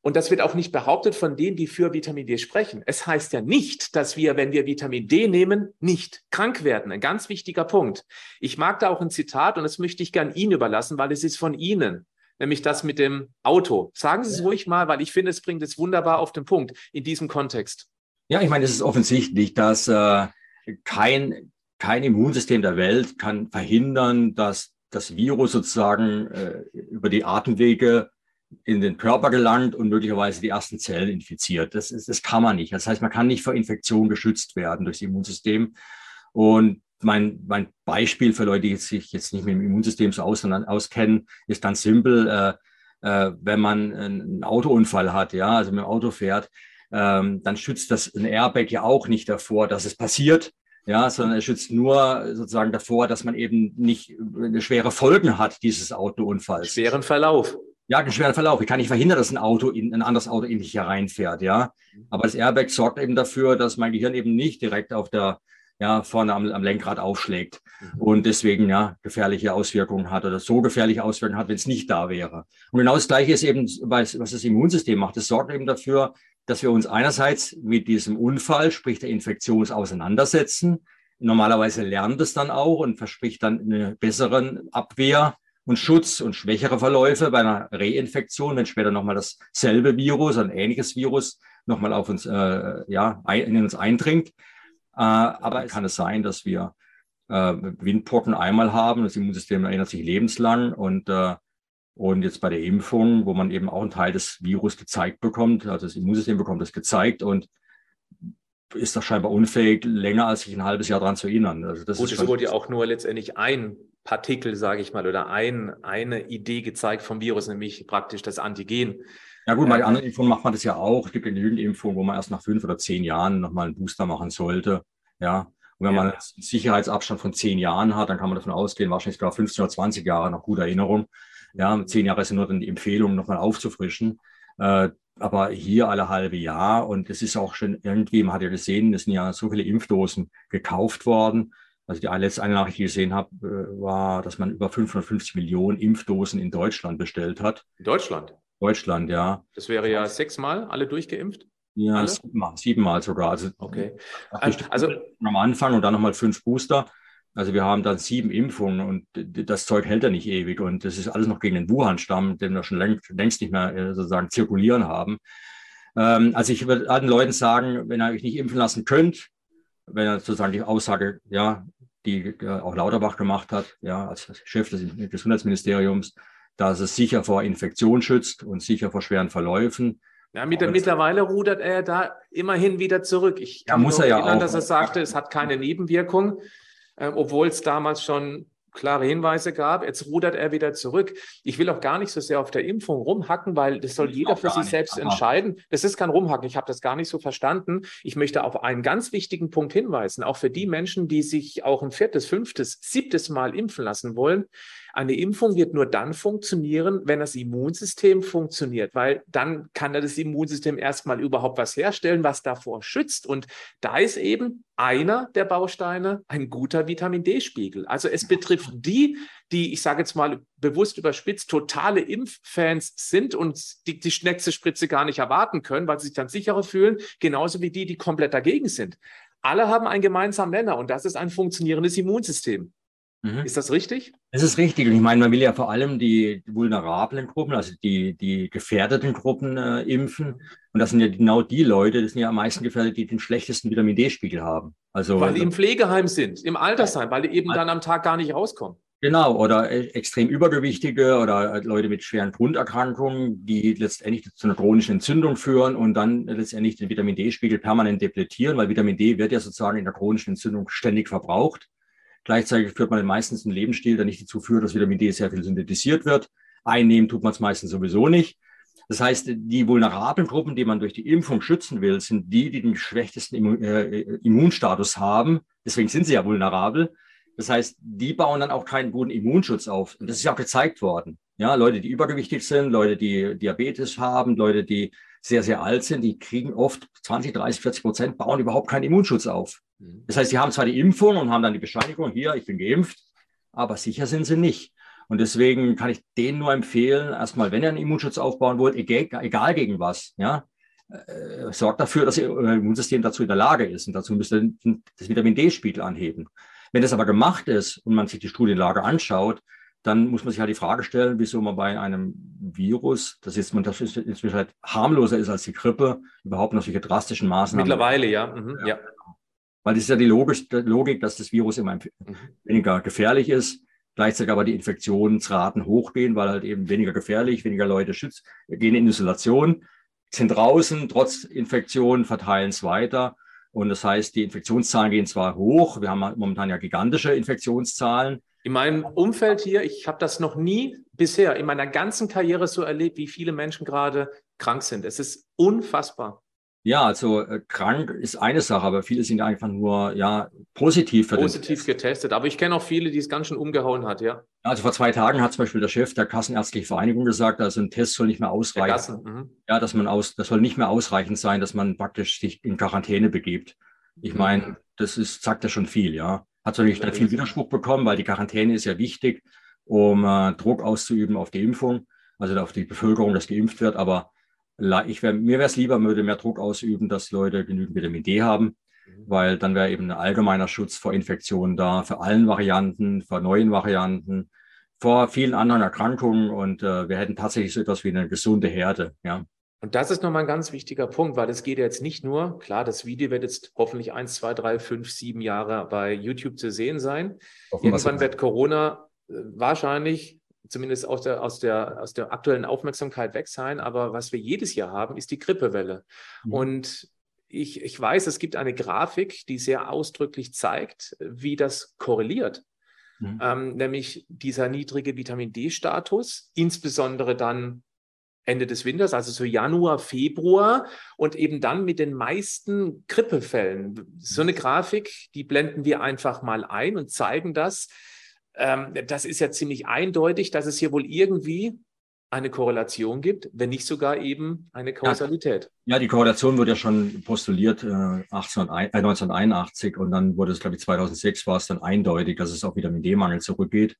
Und das wird auch nicht behauptet von denen, die für Vitamin D sprechen. Es heißt ja nicht, dass wir, wenn wir Vitamin D nehmen, nicht krank werden. Ein ganz wichtiger Punkt. Ich mag da auch ein Zitat und das möchte ich gern Ihnen überlassen, weil es ist von Ihnen. Nämlich das mit dem Auto. Sagen Sie es ruhig mal, weil ich finde, es bringt es wunderbar auf den Punkt in diesem Kontext. Ja, ich meine, es ist offensichtlich, dass äh, kein, kein Immunsystem der Welt kann verhindern, dass das Virus sozusagen äh, über die Atemwege in den Körper gelangt und möglicherweise die ersten Zellen infiziert. Das, ist, das kann man nicht. Das heißt, man kann nicht vor Infektion geschützt werden durch das Immunsystem. Und mein, mein Beispiel für Leute, die sich jetzt nicht mit dem Immunsystem so aus, auskennen, ist ganz simpel. Äh, äh, wenn man einen Autounfall hat, ja, also mit dem Auto fährt, ähm, dann schützt das ein Airbag ja auch nicht davor, dass es passiert, ja, sondern er schützt nur sozusagen davor, dass man eben nicht schwere Folgen hat dieses Autounfalls. Schweren Verlauf. Ja, einen schweren Verlauf. Ich kann nicht verhindern, dass ein Auto in ein anderes Auto in mich hereinfährt, ja. Aber das Airbag sorgt eben dafür, dass mein Gehirn eben nicht direkt auf der, ja, vorne am, am Lenkrad aufschlägt mhm. und deswegen ja gefährliche Auswirkungen hat oder so gefährliche Auswirkungen hat, wenn es nicht da wäre. Und genau das Gleiche ist eben, was, das Immunsystem macht. Es sorgt eben dafür, dass wir uns einerseits mit diesem Unfall, sprich der Infektion, auseinandersetzen. Normalerweise lernt es dann auch und verspricht dann eine bessere Abwehr und Schutz und schwächere Verläufe bei einer Reinfektion, wenn später nochmal dasselbe Virus, ein ähnliches Virus nochmal auf uns, äh, ja, in uns eindringt. Äh, aber kann es sein, dass wir äh, Windpocken einmal haben, das Immunsystem erinnert sich lebenslang und äh, und jetzt bei der Impfung, wo man eben auch einen Teil des Virus gezeigt bekommt, also das Immunsystem bekommt das gezeigt und ist das scheinbar unfähig, länger als sich ein halbes Jahr daran zu erinnern. Also das Gut, es wurde ja auch nur letztendlich ein Partikel, sage ich mal, oder ein, eine Idee gezeigt vom Virus, nämlich praktisch das Antigen. Ja gut, bei anderen Impfungen macht man das ja auch. Es gibt genügend Impfungen, wo man erst nach fünf oder zehn Jahren nochmal einen Booster machen sollte. Ja. Und wenn ja. man einen Sicherheitsabstand von zehn Jahren hat, dann kann man davon ausgehen, wahrscheinlich sogar 15 oder 20 Jahre noch gute Erinnerung. Ja, zehn Jahre sind nur dann die Empfehlung, nochmal aufzufrischen. Äh, aber hier alle halbe Jahr und es ist auch schon irgendwie, man hat ja gesehen, es sind ja so viele Impfdosen gekauft worden. Also die letzte eine Nachricht, die ich gesehen habe, äh, war, dass man über 550 Millionen Impfdosen in Deutschland bestellt hat. In Deutschland? Deutschland, ja. Das wäre ja sechsmal alle durchgeimpft? Ja, siebenmal, siebenmal sogar. Also, okay. Also am Anfang und dann nochmal fünf Booster. Also wir haben dann sieben Impfungen und das Zeug hält ja nicht ewig. Und das ist alles noch gegen den Wuhan-Stamm, den wir schon längst, längst nicht mehr äh, sozusagen zirkulieren haben. Ähm, also ich würde allen Leuten sagen, wenn ihr euch nicht impfen lassen könnt, wenn er sozusagen die Aussage, ja, die äh, auch Lauterbach gemacht hat, ja, als Chef des Gesundheitsministeriums, dass es sicher vor Infektion schützt und sicher vor schweren Verläufen. Ja, mit der, mittlerweile rudert er da immerhin wieder zurück. Ich kann ja, muss er ja erinnern, auch. dass er sagte, es hat keine Nebenwirkung, äh, obwohl es damals schon klare Hinweise gab. Jetzt rudert er wieder zurück. Ich will auch gar nicht so sehr auf der Impfung rumhacken, weil das soll jeder für sich nicht. selbst Aha. entscheiden. Das ist kein Rumhacken. Ich habe das gar nicht so verstanden. Ich möchte auf einen ganz wichtigen Punkt hinweisen, auch für die Menschen, die sich auch ein viertes, fünftes, siebtes Mal impfen lassen wollen. Eine Impfung wird nur dann funktionieren, wenn das Immunsystem funktioniert, weil dann kann das Immunsystem erstmal überhaupt was herstellen, was davor schützt. Und da ist eben einer der Bausteine ein guter Vitamin D-Spiegel. Also es betrifft die, die, ich sage jetzt mal bewusst überspitzt, totale Impffans sind und die, die nächste Spritze gar nicht erwarten können, weil sie sich dann sicherer fühlen, genauso wie die, die komplett dagegen sind. Alle haben einen gemeinsamen Nenner und das ist ein funktionierendes Immunsystem. Mhm. Ist das richtig? Das ist richtig. Und ich meine, man will ja vor allem die vulnerablen Gruppen, also die, die gefährdeten Gruppen äh, impfen. Und das sind ja genau die Leute, das sind ja am meisten gefährdet, die den schlechtesten Vitamin D-Spiegel haben. Also, weil die im Pflegeheim sind, im Altersheim, weil die eben dann am Tag gar nicht rauskommen. Genau, oder äh, extrem übergewichtige oder äh, Leute mit schweren Grunderkrankungen, die letztendlich zu einer chronischen Entzündung führen und dann letztendlich den Vitamin D-Spiegel permanent depletieren, weil Vitamin D wird ja sozusagen in der chronischen Entzündung ständig verbraucht. Gleichzeitig führt man meistens einen Lebensstil, der nicht dazu führt, dass Vitamin D sehr viel synthetisiert wird. Einnehmen tut man es meistens sowieso nicht. Das heißt, die vulnerablen Gruppen, die man durch die Impfung schützen will, sind die, die den schwächsten äh, Immunstatus haben. Deswegen sind sie ja vulnerabel. Das heißt, die bauen dann auch keinen guten Immunschutz auf. Und das ist ja auch gezeigt worden. Ja, Leute, die übergewichtig sind, Leute, die Diabetes haben, Leute, die sehr, sehr alt sind, die kriegen oft 20, 30, 40 Prozent, bauen überhaupt keinen Immunschutz auf. Mhm. Das heißt, sie haben zwar die Impfung und haben dann die Bescheinigung, hier, ich bin geimpft, aber sicher sind sie nicht. Und deswegen kann ich denen nur empfehlen, erstmal, wenn ihr einen Immunschutz aufbauen wollt, egal, egal gegen was, ja, äh, sorgt dafür, dass ihr Immunsystem dazu in der Lage ist. Und dazu müsst ihr das Vitamin D-Spiegel anheben. Wenn das aber gemacht ist und man sich die Studienlage anschaut, dann muss man sich halt die Frage stellen, wieso man bei einem Virus, das jetzt man das ist, inzwischen halt harmloser ist als die Grippe, überhaupt noch solche drastischen Maßnahmen. Mittlerweile, ja. Mhm, ja. ja. Weil das ist ja die Logik, dass das Virus immer mhm. weniger gefährlich ist, gleichzeitig aber die Infektionsraten hochgehen, weil halt eben weniger gefährlich, weniger Leute schützt, gehen in Isolation, sind draußen, trotz Infektion verteilen es weiter. Und das heißt, die Infektionszahlen gehen zwar hoch, wir haben momentan ja gigantische Infektionszahlen. In meinem Umfeld hier, ich habe das noch nie bisher in meiner ganzen Karriere so erlebt, wie viele Menschen gerade krank sind. Es ist unfassbar. Ja, also äh, krank ist eine Sache, aber viele sind einfach nur ja positiv für Positiv getestet, aber ich kenne auch viele, die es ganz schön umgehauen hat, ja. Also vor zwei Tagen hat zum Beispiel der Chef der Kassenärztlichen Vereinigung gesagt, also ein Test soll nicht mehr ausreichen. Mhm. Ja, dass man aus, das soll nicht mehr ausreichend sein, dass man praktisch sich in Quarantäne begibt. Ich mhm. meine, das ist, sagt ja schon viel, ja. Hat natürlich dann viel Widerspruch bekommen, weil die Quarantäne ist ja wichtig, um äh, Druck auszuüben auf die Impfung, also auf die Bevölkerung, dass geimpft wird, aber ich wär, mir wäre es lieber, man würde mehr Druck ausüben, dass Leute genügend Vitamin D haben, mhm. weil dann wäre eben ein allgemeiner Schutz vor Infektionen da, für allen Varianten, vor neuen Varianten, vor vielen anderen Erkrankungen und äh, wir hätten tatsächlich so etwas wie eine gesunde Herde. Ja. Und das ist nochmal ein ganz wichtiger Punkt, weil es geht jetzt nicht nur, klar, das Video wird jetzt hoffentlich eins, zwei, drei, fünf, sieben Jahre bei YouTube zu sehen sein. Irgendwann wird Corona äh, wahrscheinlich zumindest aus der, aus, der, aus der aktuellen Aufmerksamkeit weg sein. Aber was wir jedes Jahr haben, ist die Grippewelle. Mhm. Und ich, ich weiß, es gibt eine Grafik, die sehr ausdrücklich zeigt, wie das korreliert. Mhm. Ähm, nämlich dieser niedrige Vitamin D-Status, insbesondere dann Ende des Winters, also so Januar, Februar und eben dann mit den meisten Grippefällen. So eine Grafik, die blenden wir einfach mal ein und zeigen das. Ähm, das ist ja ziemlich eindeutig, dass es hier wohl irgendwie eine Korrelation gibt, wenn nicht sogar eben eine Kausalität. Ja, die Korrelation wurde ja schon postuliert äh, 18, äh, 1981 und dann wurde es, glaube ich, 2006 war es dann eindeutig, dass es auf Vitamin D-Mangel zurückgeht.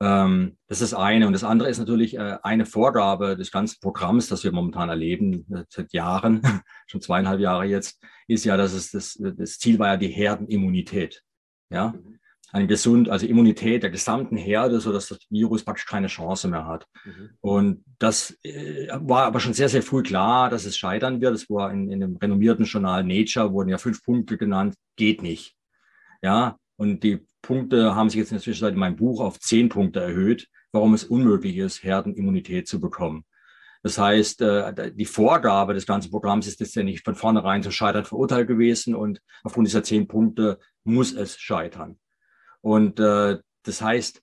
Ähm, das ist eine. Und das andere ist natürlich äh, eine Vorgabe des ganzen Programms, das wir momentan erleben, äh, seit Jahren, schon zweieinhalb Jahre jetzt, ist ja, dass es das, das Ziel war ja die Herdenimmunität. Ja. Mhm. Eine gesund, also Immunität der gesamten Herde, so dass das Virus praktisch keine Chance mehr hat. Mhm. Und das äh, war aber schon sehr, sehr früh klar, dass es scheitern wird. Es war in, in dem renommierten Journal Nature wurden ja fünf Punkte genannt, geht nicht. Ja, und die Punkte haben sich jetzt in der Zwischenzeit in meinem Buch auf zehn Punkte erhöht, warum es unmöglich ist, Herdenimmunität zu bekommen. Das heißt, äh, die Vorgabe des ganzen Programms ist jetzt ja nicht von vornherein zu scheitern verurteilt gewesen und aufgrund dieser zehn Punkte muss es scheitern. Und äh, das heißt,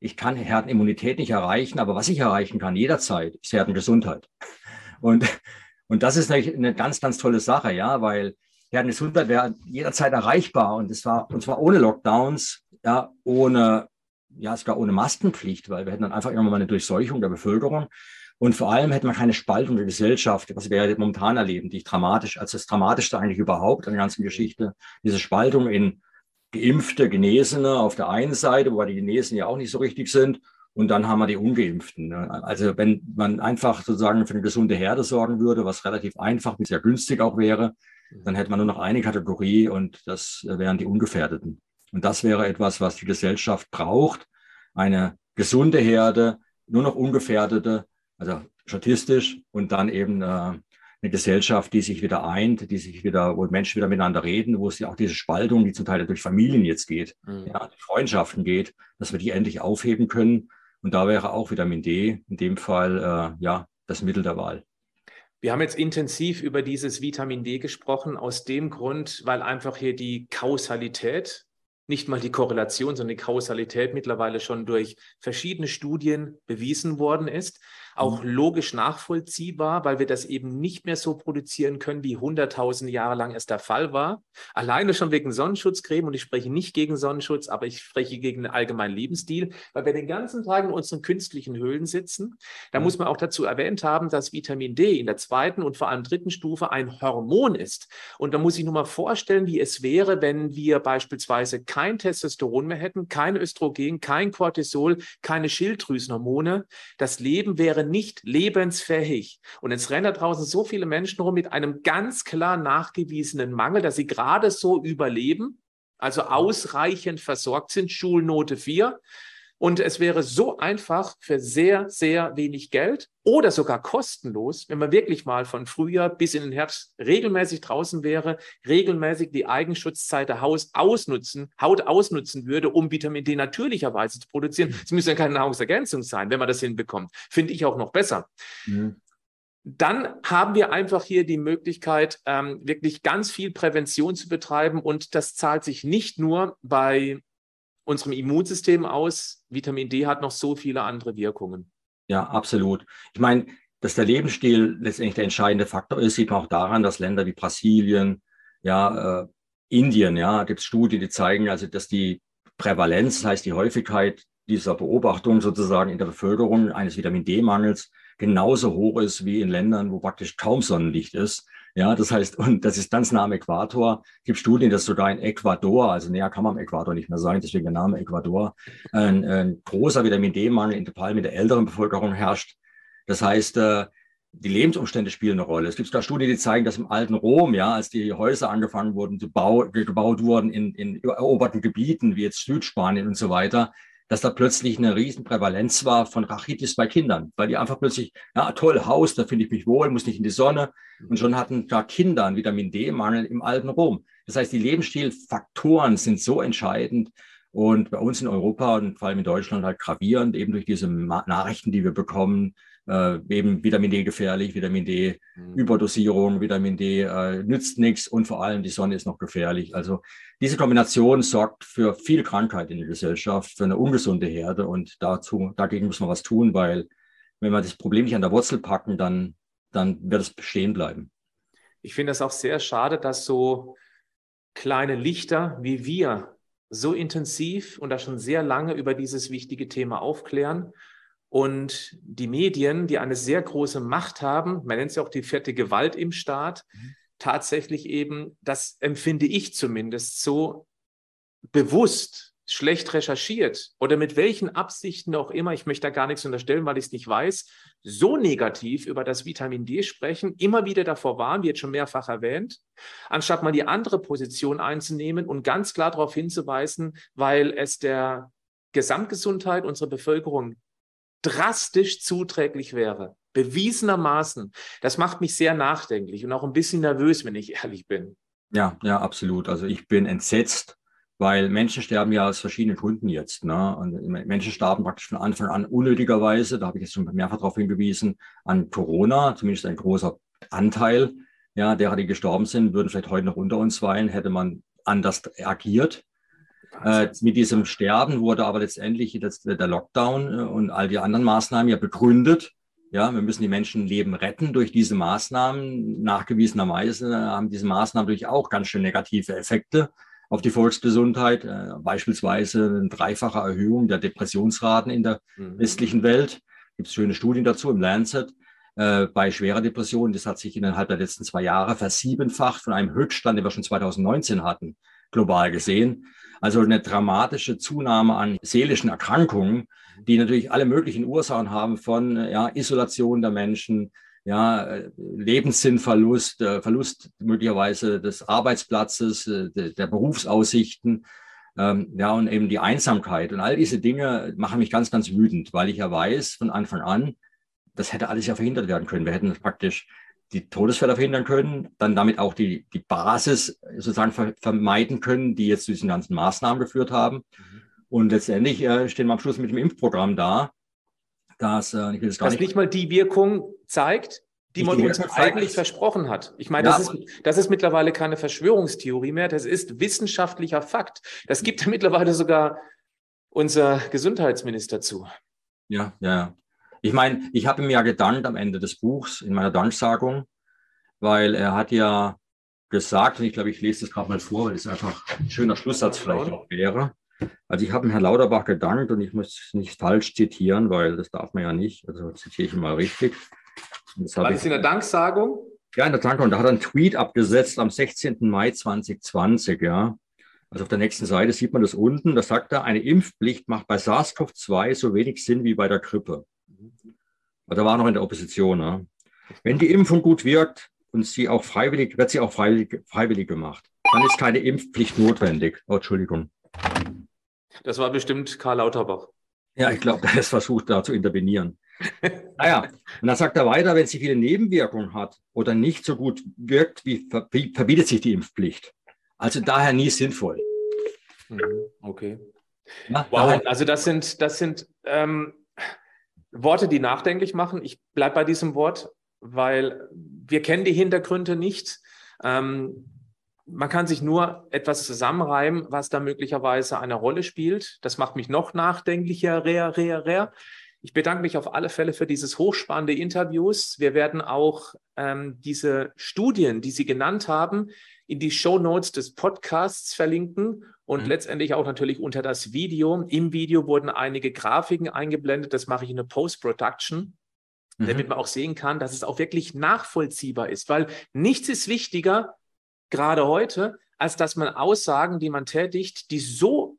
ich kann Herdenimmunität nicht erreichen, aber was ich erreichen kann jederzeit, ist Herdengesundheit. Und, und das ist eine ganz, ganz tolle Sache, ja, weil Herdengesundheit wäre jederzeit erreichbar und es war, und zwar ohne Lockdowns, ja, ohne, ja, sogar ohne Maskenpflicht, weil wir hätten dann einfach irgendwann mal eine Durchseuchung der Bevölkerung. Und vor allem hätte man keine Spaltung der Gesellschaft, was wir ja momentan erleben, die ich dramatisch, als das Dramatischste eigentlich überhaupt an der ganzen Geschichte, diese Spaltung in Geimpfte, Genesene auf der einen Seite, wobei die Genesen ja auch nicht so richtig sind, und dann haben wir die Ungeimpften. Ne? Also wenn man einfach sozusagen für eine gesunde Herde sorgen würde, was relativ einfach, sehr günstig auch wäre, dann hätte man nur noch eine Kategorie und das wären die Ungefährdeten. Und das wäre etwas, was die Gesellschaft braucht. Eine gesunde Herde, nur noch Ungefährdete, also statistisch und dann eben äh, eine Gesellschaft, die sich wieder eint, die sich wieder, wo Menschen wieder miteinander reden, wo es ja auch diese Spaltung, die zum Teil durch Familien jetzt geht, mhm. ja, Freundschaften geht, dass wir die endlich aufheben können. Und da wäre auch Vitamin D in dem Fall äh, ja das Mittel der Wahl. Wir haben jetzt intensiv über dieses Vitamin D gesprochen, aus dem Grund, weil einfach hier die Kausalität, nicht mal die Korrelation, sondern die Kausalität mittlerweile schon durch verschiedene Studien bewiesen worden ist auch mhm. logisch nachvollziehbar, weil wir das eben nicht mehr so produzieren können, wie hunderttausend Jahre lang es der Fall war. Alleine schon wegen Sonnenschutzcreme und ich spreche nicht gegen Sonnenschutz, aber ich spreche gegen den allgemeinen Lebensstil, weil wir den ganzen Tag in unseren künstlichen Höhlen sitzen. Da mhm. muss man auch dazu erwähnt haben, dass Vitamin D in der zweiten und vor allem dritten Stufe ein Hormon ist. Und da muss ich nur mal vorstellen, wie es wäre, wenn wir beispielsweise kein Testosteron mehr hätten, kein Östrogen, kein Cortisol, keine Schilddrüsenhormone. Das Leben wäre wäre nicht lebensfähig. Und jetzt rennen da draußen so viele Menschen rum mit einem ganz klar nachgewiesenen Mangel, dass sie gerade so überleben, also ausreichend versorgt sind, Schulnote 4. Und es wäre so einfach für sehr, sehr wenig Geld oder sogar kostenlos, wenn man wirklich mal von Frühjahr bis in den Herbst regelmäßig draußen wäre, regelmäßig die Eigenschutzzeit der Haus ausnutzen, Haut ausnutzen würde, um Vitamin D natürlicherweise zu produzieren. Mhm. Es müsste ja keine Nahrungsergänzung sein, wenn man das hinbekommt. Finde ich auch noch besser. Mhm dann haben wir einfach hier die Möglichkeit, ähm, wirklich ganz viel Prävention zu betreiben. Und das zahlt sich nicht nur bei unserem Immunsystem aus. Vitamin D hat noch so viele andere Wirkungen. Ja, absolut. Ich meine, dass der Lebensstil letztendlich der entscheidende Faktor ist, sieht man auch daran, dass Länder wie Brasilien, ja, äh, Indien, ja, gibt es Studien, die zeigen, also dass die Prävalenz, das heißt die Häufigkeit dieser Beobachtung sozusagen in der Bevölkerung eines Vitamin D-Mangels genauso hoch ist wie in Ländern, wo praktisch kaum Sonnenlicht ist. Ja, das heißt, und das ist ganz nah am Äquator. Es gibt Studien, dass sogar in Ecuador, also näher kann man am Äquator nicht mehr sein, deswegen der Name Ecuador, ein, ein großer Vitamin D-Mangel in allem in der älteren Bevölkerung herrscht. Das heißt, äh, die Lebensumstände spielen eine Rolle. Es gibt sogar Studien, die zeigen, dass im alten Rom, ja, als die Häuser angefangen wurden zu bau, gebaut wurden in, in eroberten Gebieten, wie jetzt Südspanien und so weiter, dass da plötzlich eine riesen Prävalenz war von Rachitis bei Kindern, weil die einfach plötzlich, ja, toll, Haus, da finde ich mich wohl, muss nicht in die Sonne. Und schon hatten da Kinder einen Vitamin D-Mangel im alten Rom. Das heißt, die Lebensstilfaktoren sind so entscheidend und bei uns in Europa und vor allem in Deutschland halt gravierend, eben durch diese Nachrichten, die wir bekommen, äh, eben Vitamin D gefährlich, Vitamin D mhm. Überdosierung, Vitamin D äh, nützt nichts und vor allem die Sonne ist noch gefährlich. Also diese Kombination sorgt für viel Krankheit in der Gesellschaft, für eine ungesunde Herde und dazu, dagegen muss man was tun, weil wenn wir das Problem nicht an der Wurzel packen, dann, dann wird es bestehen bleiben. Ich finde es auch sehr schade, dass so kleine Lichter wie wir so intensiv und da schon sehr lange über dieses wichtige Thema aufklären und die Medien, die eine sehr große Macht haben, man nennt ja auch die vierte Gewalt im Staat, mhm. tatsächlich eben, das empfinde ich zumindest so bewusst schlecht recherchiert oder mit welchen Absichten auch immer, ich möchte da gar nichts unterstellen, weil ich es nicht weiß, so negativ über das Vitamin D sprechen, immer wieder davor warnen, wie jetzt schon mehrfach erwähnt, anstatt mal die andere Position einzunehmen und ganz klar darauf hinzuweisen, weil es der Gesamtgesundheit unserer Bevölkerung drastisch zuträglich wäre. Bewiesenermaßen. Das macht mich sehr nachdenklich und auch ein bisschen nervös, wenn ich ehrlich bin. Ja, ja, absolut. Also ich bin entsetzt, weil Menschen sterben ja aus verschiedenen Gründen jetzt. Ne? Und Menschen starben praktisch von Anfang an unnötigerweise, da habe ich jetzt schon mehrfach darauf hingewiesen, an Corona, zumindest ein großer Anteil. Ja, derer, die gestorben sind, würden vielleicht heute noch unter uns weilen, hätte man anders agiert. Äh, mit diesem Sterben wurde aber letztendlich das, der Lockdown äh, und all die anderen Maßnahmen ja begründet. Ja, wir müssen die Menschenleben retten durch diese Maßnahmen. Nachgewiesenerweise haben diese Maßnahmen natürlich auch ganz schön negative Effekte auf die Volksgesundheit. Äh, beispielsweise eine dreifache Erhöhung der Depressionsraten in der mhm. westlichen Welt. Gibt es schöne Studien dazu im Lancet. Äh, bei schwerer Depression, das hat sich innerhalb der letzten zwei Jahre versiebenfacht von einem Höchststand, den wir schon 2019 hatten, global gesehen. Also eine dramatische Zunahme an seelischen Erkrankungen, die natürlich alle möglichen Ursachen haben von ja, Isolation der Menschen, ja, Lebenssinnverlust, äh, Verlust möglicherweise des Arbeitsplatzes, äh, der Berufsaussichten, ähm, ja, und eben die Einsamkeit. Und all diese Dinge machen mich ganz, ganz wütend, weil ich ja weiß von Anfang an, das hätte alles ja verhindert werden können. Wir hätten praktisch die Todesfälle verhindern können, dann damit auch die, die Basis sozusagen ver vermeiden können, die jetzt zu diesen ganzen Maßnahmen geführt haben. Mhm. Und letztendlich äh, stehen wir am Schluss mit dem Impfprogramm da, das, äh, ich will das gar das nicht, nicht mal die Wirkung zeigt, die man uns eigentlich ist. versprochen hat. Ich meine, ja. das, ist, das ist mittlerweile keine Verschwörungstheorie mehr, das ist wissenschaftlicher Fakt. Das gibt ja mittlerweile sogar unser Gesundheitsminister zu. Ja, ja. Ich meine, ich habe ihm ja gedankt am Ende des Buchs, in meiner Danksagung, weil er hat ja gesagt, und ich glaube, ich lese das gerade mal vor, weil es einfach ein schöner Schlusssatz vielleicht auch wäre. Also ich habe Herrn Lauterbach gedankt und ich muss es nicht falsch zitieren, weil das darf man ja nicht. Also zitiere ich ihn mal richtig. War das in der Danksagung? Ja, in der Danksagung. Da hat er einen Tweet abgesetzt am 16. Mai 2020, ja. Also auf der nächsten Seite sieht man das unten. Da sagt er, eine Impfpflicht macht bei SARS-CoV-2 so wenig Sinn wie bei der Grippe. Also war noch in der Opposition. Ne? Wenn die Impfung gut wirkt und sie auch freiwillig, wird sie auch freiwillig, freiwillig gemacht, dann ist keine Impfpflicht notwendig. Oh, Entschuldigung. Das war bestimmt Karl Lauterbach. Ja, ich glaube, er ist versucht, da zu intervenieren. naja, und dann sagt er weiter, wenn sie viele Nebenwirkungen hat oder nicht so gut wirkt, wie verbietet sich die Impfpflicht. Also daher nie sinnvoll. Mhm, okay. Ja, wow, also das sind, das sind ähm, Worte, die nachdenklich machen. Ich bleibe bei diesem Wort, weil wir kennen die Hintergründe nicht. Ähm, man kann sich nur etwas zusammenreimen, was da möglicherweise eine Rolle spielt. Das macht mich noch nachdenklicher, rea, rea, rea. Ich bedanke mich auf alle Fälle für dieses hochspannende Interviews. Wir werden auch ähm, diese Studien, die Sie genannt haben, in die Show Notes des Podcasts verlinken und mhm. letztendlich auch natürlich unter das Video. Im Video wurden einige Grafiken eingeblendet. Das mache ich in der Post-Production, mhm. damit man auch sehen kann, dass es auch wirklich nachvollziehbar ist, weil nichts ist wichtiger, gerade heute, als dass man Aussagen, die man tätigt, die so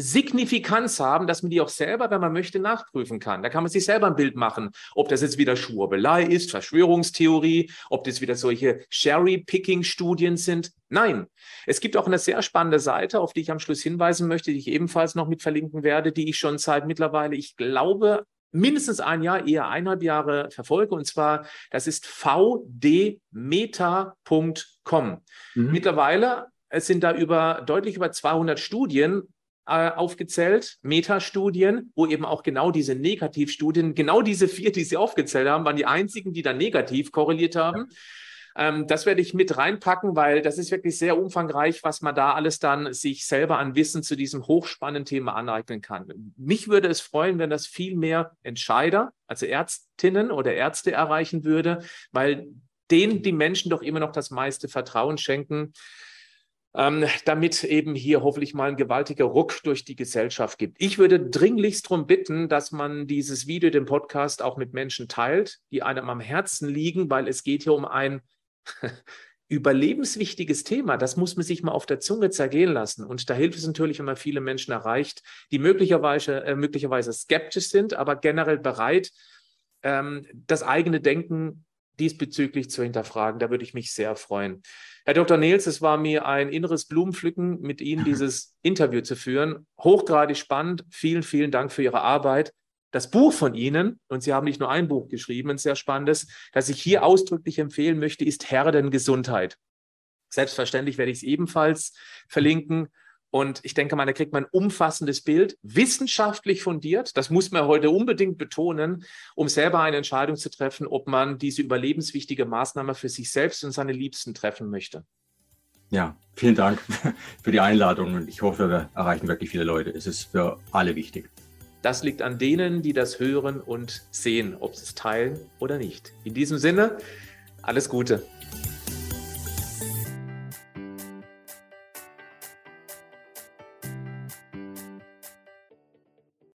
Signifikanz haben, dass man die auch selber, wenn man möchte, nachprüfen kann. Da kann man sich selber ein Bild machen, ob das jetzt wieder Schwurbelei ist, Verschwörungstheorie, ob das wieder solche Cherry-Picking-Studien sind. Nein, es gibt auch eine sehr spannende Seite, auf die ich am Schluss hinweisen möchte, die ich ebenfalls noch mit verlinken werde, die ich schon seit mittlerweile, ich glaube, mindestens ein Jahr, eher eineinhalb Jahre verfolge. Und zwar, das ist vdmeta.com. Mhm. Mittlerweile es sind da über deutlich über 200 Studien äh, aufgezählt, Metastudien, wo eben auch genau diese Negativstudien, genau diese vier, die Sie aufgezählt haben, waren die einzigen, die dann negativ korreliert haben. Ja. Ähm, das werde ich mit reinpacken, weil das ist wirklich sehr umfangreich, was man da alles dann sich selber an Wissen zu diesem hochspannenden Thema aneignen kann. Mich würde es freuen, wenn das viel mehr Entscheider, also Ärztinnen oder Ärzte erreichen würde, weil denen die Menschen doch immer noch das meiste Vertrauen schenken. Ähm, damit eben hier hoffentlich mal ein gewaltiger Ruck durch die Gesellschaft gibt. Ich würde dringlichst darum bitten, dass man dieses Video, den Podcast auch mit Menschen teilt, die einem am Herzen liegen, weil es geht hier um ein überlebenswichtiges Thema. Das muss man sich mal auf der Zunge zergehen lassen. Und da hilft es natürlich, wenn man viele Menschen erreicht, die möglicherweise, äh, möglicherweise skeptisch sind, aber generell bereit, ähm, das eigene Denken diesbezüglich zu hinterfragen. Da würde ich mich sehr freuen. Herr Dr. Nils, es war mir ein inneres Blumenpflücken, mit Ihnen dieses Interview zu führen. Hochgradig spannend. Vielen, vielen Dank für Ihre Arbeit das Buch von Ihnen, und Sie haben nicht nur ein Buch geschrieben, ein sehr spannendes, das ich hier ausdrücklich empfehlen möchte, ist Herdengesundheit. Selbstverständlich werde ich es ebenfalls verlinken. Und ich denke mal, da kriegt man ein umfassendes Bild, wissenschaftlich fundiert. Das muss man heute unbedingt betonen, um selber eine Entscheidung zu treffen, ob man diese überlebenswichtige Maßnahme für sich selbst und seine Liebsten treffen möchte. Ja, vielen Dank für die Einladung und ich hoffe, wir erreichen wirklich viele Leute. Es ist für alle wichtig. Das liegt an denen, die das hören und sehen, ob sie es teilen oder nicht. In diesem Sinne, alles Gute.